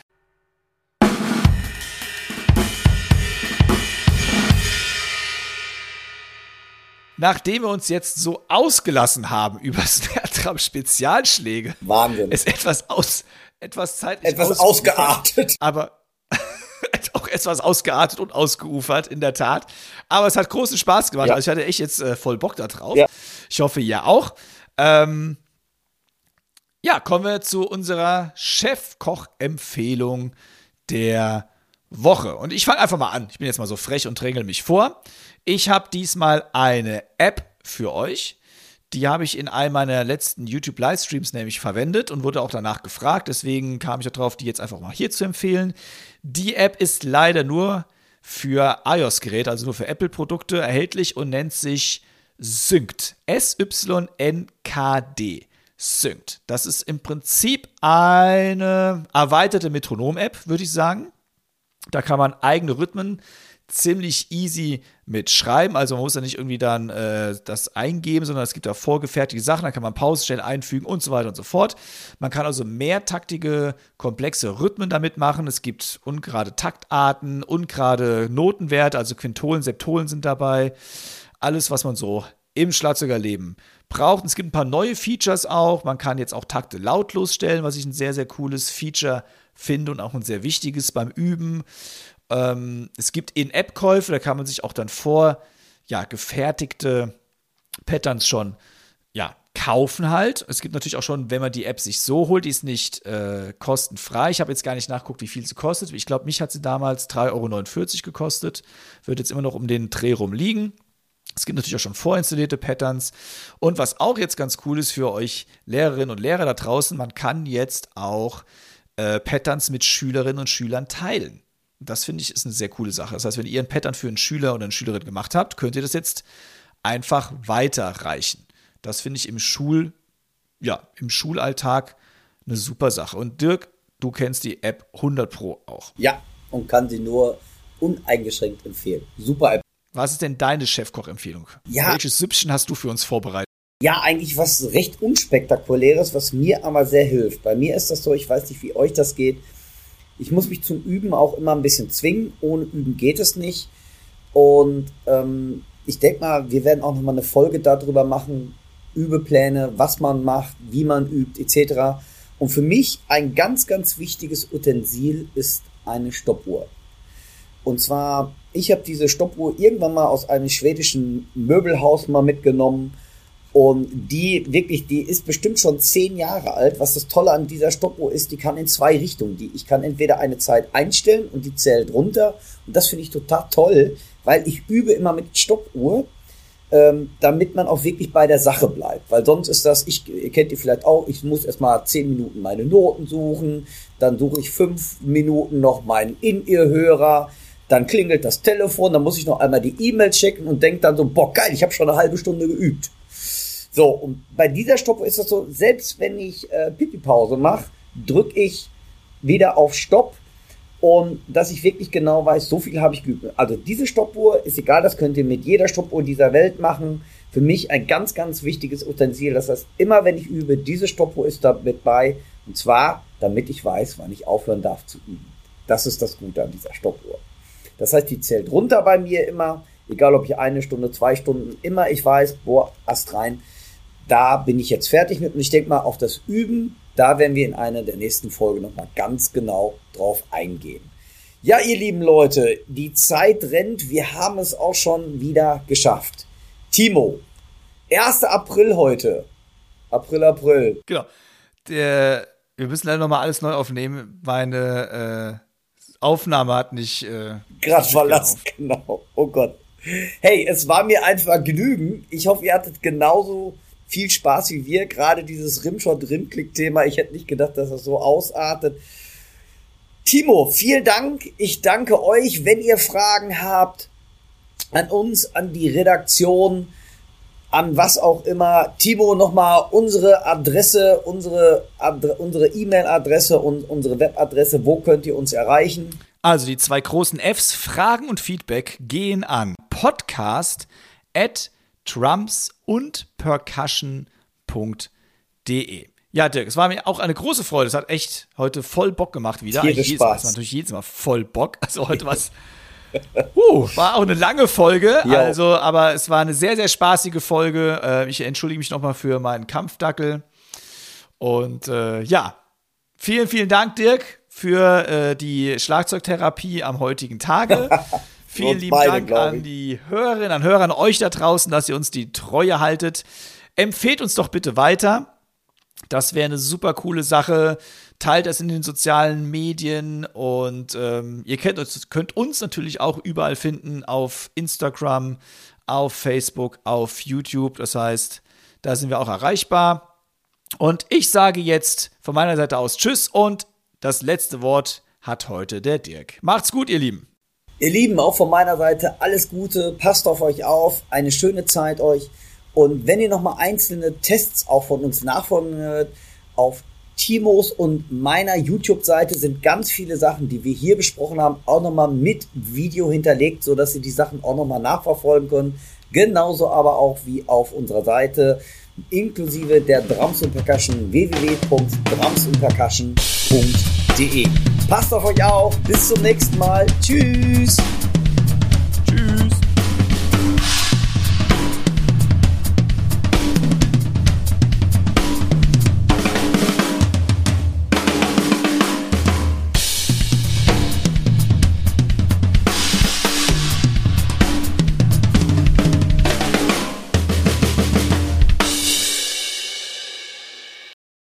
Nachdem wir uns jetzt so ausgelassen haben über Snare-Drum-Spezialschläge, Wahnsinn. ist etwas aus, etwas zeitlich Etwas ausgeartet. aber auch etwas ausgeartet und ausgeufert, in der Tat. Aber es hat großen Spaß gemacht. Ja. Also ich hatte echt jetzt äh, voll Bock da drauf. Ja. Ich hoffe, ihr auch. Ähm, ja, kommen wir zu unserer Chefkoch-Empfehlung der Woche. Und ich fange einfach mal an. Ich bin jetzt mal so frech und drängel mich vor. Ich habe diesmal eine App für euch. Die habe ich in einem meiner letzten YouTube-Livestreams nämlich verwendet und wurde auch danach gefragt. Deswegen kam ich darauf, die jetzt einfach mal hier zu empfehlen. Die App ist leider nur für iOS-Geräte, also nur für Apple-Produkte erhältlich und nennt sich Synct. S-Y-N-K-D. Synct. Das ist im Prinzip eine erweiterte Metronom-App, würde ich sagen. Da kann man eigene Rhythmen ziemlich easy mitschreiben. Also man muss ja nicht irgendwie dann äh, das eingeben, sondern es gibt da vorgefertigte Sachen, da kann man Pausenstellen einfügen und so weiter und so fort. Man kann also mehrtaktige, komplexe Rhythmen damit machen. Es gibt ungerade Taktarten, ungerade Notenwerte, also Quintolen, Septolen sind dabei. Alles, was man so im Schlagzeugerleben braucht. Es gibt ein paar neue Features auch. Man kann jetzt auch Takte lautlos stellen, was ich ein sehr, sehr cooles Feature finde und auch ein sehr wichtiges beim Üben. Ähm, es gibt In-App-Käufe, da kann man sich auch dann vor ja, gefertigte Patterns schon ja, kaufen halt. Es gibt natürlich auch schon, wenn man die App sich so holt, die ist nicht äh, kostenfrei. Ich habe jetzt gar nicht nachguckt, wie viel sie kostet. Ich glaube, mich hat sie damals 3,49 Euro gekostet. Wird jetzt immer noch um den Dreh rum liegen. Es gibt natürlich auch schon vorinstallierte Patterns. Und was auch jetzt ganz cool ist für euch Lehrerinnen und Lehrer da draußen, man kann jetzt auch äh, Patterns mit Schülerinnen und Schülern teilen. Das finde ich ist eine sehr coole Sache. Das heißt, wenn ihr ein Pattern für einen Schüler oder eine Schülerin gemacht habt, könnt ihr das jetzt einfach weiterreichen. Das finde ich im Schul, ja, im Schulalltag eine super Sache. Und Dirk, du kennst die App 100 Pro auch. Ja, und kann sie nur uneingeschränkt empfehlen. Super App. Was ist denn deine Chefkoch-Empfehlung? Ja. Welches Süppchen hast du für uns vorbereitet? Ja, eigentlich was recht unspektakuläres, was mir aber sehr hilft. Bei mir ist das so, ich weiß nicht, wie euch das geht. Ich muss mich zum Üben auch immer ein bisschen zwingen. Ohne Üben geht es nicht. Und ähm, ich denke mal, wir werden auch nochmal eine Folge darüber machen. Übepläne, was man macht, wie man übt, etc. Und für mich ein ganz, ganz wichtiges Utensil ist eine Stoppuhr. Und zwar, ich habe diese Stoppuhr irgendwann mal aus einem schwedischen Möbelhaus mal mitgenommen. Und die wirklich, die ist bestimmt schon zehn Jahre alt. Was das Tolle an dieser Stoppuhr ist, die kann in zwei Richtungen. Die, ich kann entweder eine Zeit einstellen und die zählt runter. Und das finde ich total toll, weil ich übe immer mit Stoppuhr, ähm, damit man auch wirklich bei der Sache bleibt. Weil sonst ist das, ich, ihr kennt die vielleicht auch, ich muss erstmal zehn Minuten meine Noten suchen, dann suche ich fünf Minuten noch meinen In-Ear-Hörer, dann klingelt das Telefon, dann muss ich noch einmal die E-Mail checken und denke dann so, boah, geil, ich habe schon eine halbe Stunde geübt. So, und bei dieser Stoppuhr ist das so, selbst wenn ich äh, Pipi-Pause mache, drücke ich wieder auf Stopp und dass ich wirklich genau weiß, so viel habe ich geübt. Also diese Stoppuhr ist egal, das könnt ihr mit jeder Stoppuhr dieser Welt machen. Für mich ein ganz, ganz wichtiges Utensil. Das heißt, immer wenn ich übe, diese Stoppuhr ist damit bei Und zwar, damit ich weiß, wann ich aufhören darf zu üben. Das ist das Gute an dieser Stoppuhr. Das heißt, die zählt runter bei mir immer, egal ob ich eine Stunde, zwei Stunden, immer ich weiß, boah, Ast rein, da bin ich jetzt fertig mit. Und ich denke mal, auf das Üben, da werden wir in einer der nächsten Folgen nochmal ganz genau drauf eingehen. Ja, ihr lieben Leute, die Zeit rennt. Wir haben es auch schon wieder geschafft. Timo, 1. April heute. April, April. Genau. Der, wir müssen leider nochmal alles neu aufnehmen. Meine äh, Aufnahme hat nicht. Äh, Gerade verlassen, genau. Oh Gott. Hey, es war mir ein Vergnügen. Ich hoffe, ihr hattet genauso viel Spaß wie wir. Gerade dieses Rimshot-Rimklick-Thema. Ich hätte nicht gedacht, dass das so ausartet. Timo, vielen Dank. Ich danke euch. Wenn ihr Fragen habt an uns, an die Redaktion, an was auch immer. Timo, nochmal unsere Adresse, unsere Adre unsere E-Mail-Adresse und unsere Webadresse. Wo könnt ihr uns erreichen? Also die zwei großen Fs, Fragen und Feedback, gehen an podcast at trumps und percussion.de. Ja, Dirk, es war mir auch eine große Freude. Es hat echt heute voll Bock gemacht wieder. Tierisch jedes Mal, Spaß. es war natürlich jedes Mal voll Bock. Also heute was. Uh, war auch eine lange Folge, Ja. also, aber es war eine sehr, sehr spaßige Folge. Äh, ich entschuldige mich nochmal für meinen Kampfdackel. Und äh, ja, vielen, vielen Dank, Dirk, für äh, die Schlagzeugtherapie am heutigen Tage. vielen lieben beide, Dank an die Hörerinnen, an Hörer, an euch da draußen, dass ihr uns die Treue haltet. Empfehlt uns doch bitte weiter. Das wäre eine super coole Sache. Teilt das in den sozialen Medien und ähm, ihr könnt uns, könnt uns natürlich auch überall finden auf Instagram, auf Facebook, auf YouTube. Das heißt, da sind wir auch erreichbar. Und ich sage jetzt von meiner Seite aus Tschüss und das letzte Wort hat heute der Dirk. Macht's gut, ihr Lieben. Ihr Lieben, auch von meiner Seite alles Gute, passt auf euch auf, eine schöne Zeit euch. Und wenn ihr nochmal einzelne Tests auch von uns nachfolgen hört, auf Timos und meiner YouTube-Seite sind ganz viele Sachen, die wir hier besprochen haben, auch nochmal mit Video hinterlegt, sodass ihr die Sachen auch nochmal nachverfolgen könnt. Genauso aber auch wie auf unserer Seite, inklusive der Drums und Percussion www.drumsundpercussion.de. Passt auf euch auf, bis zum nächsten Mal. Tschüss!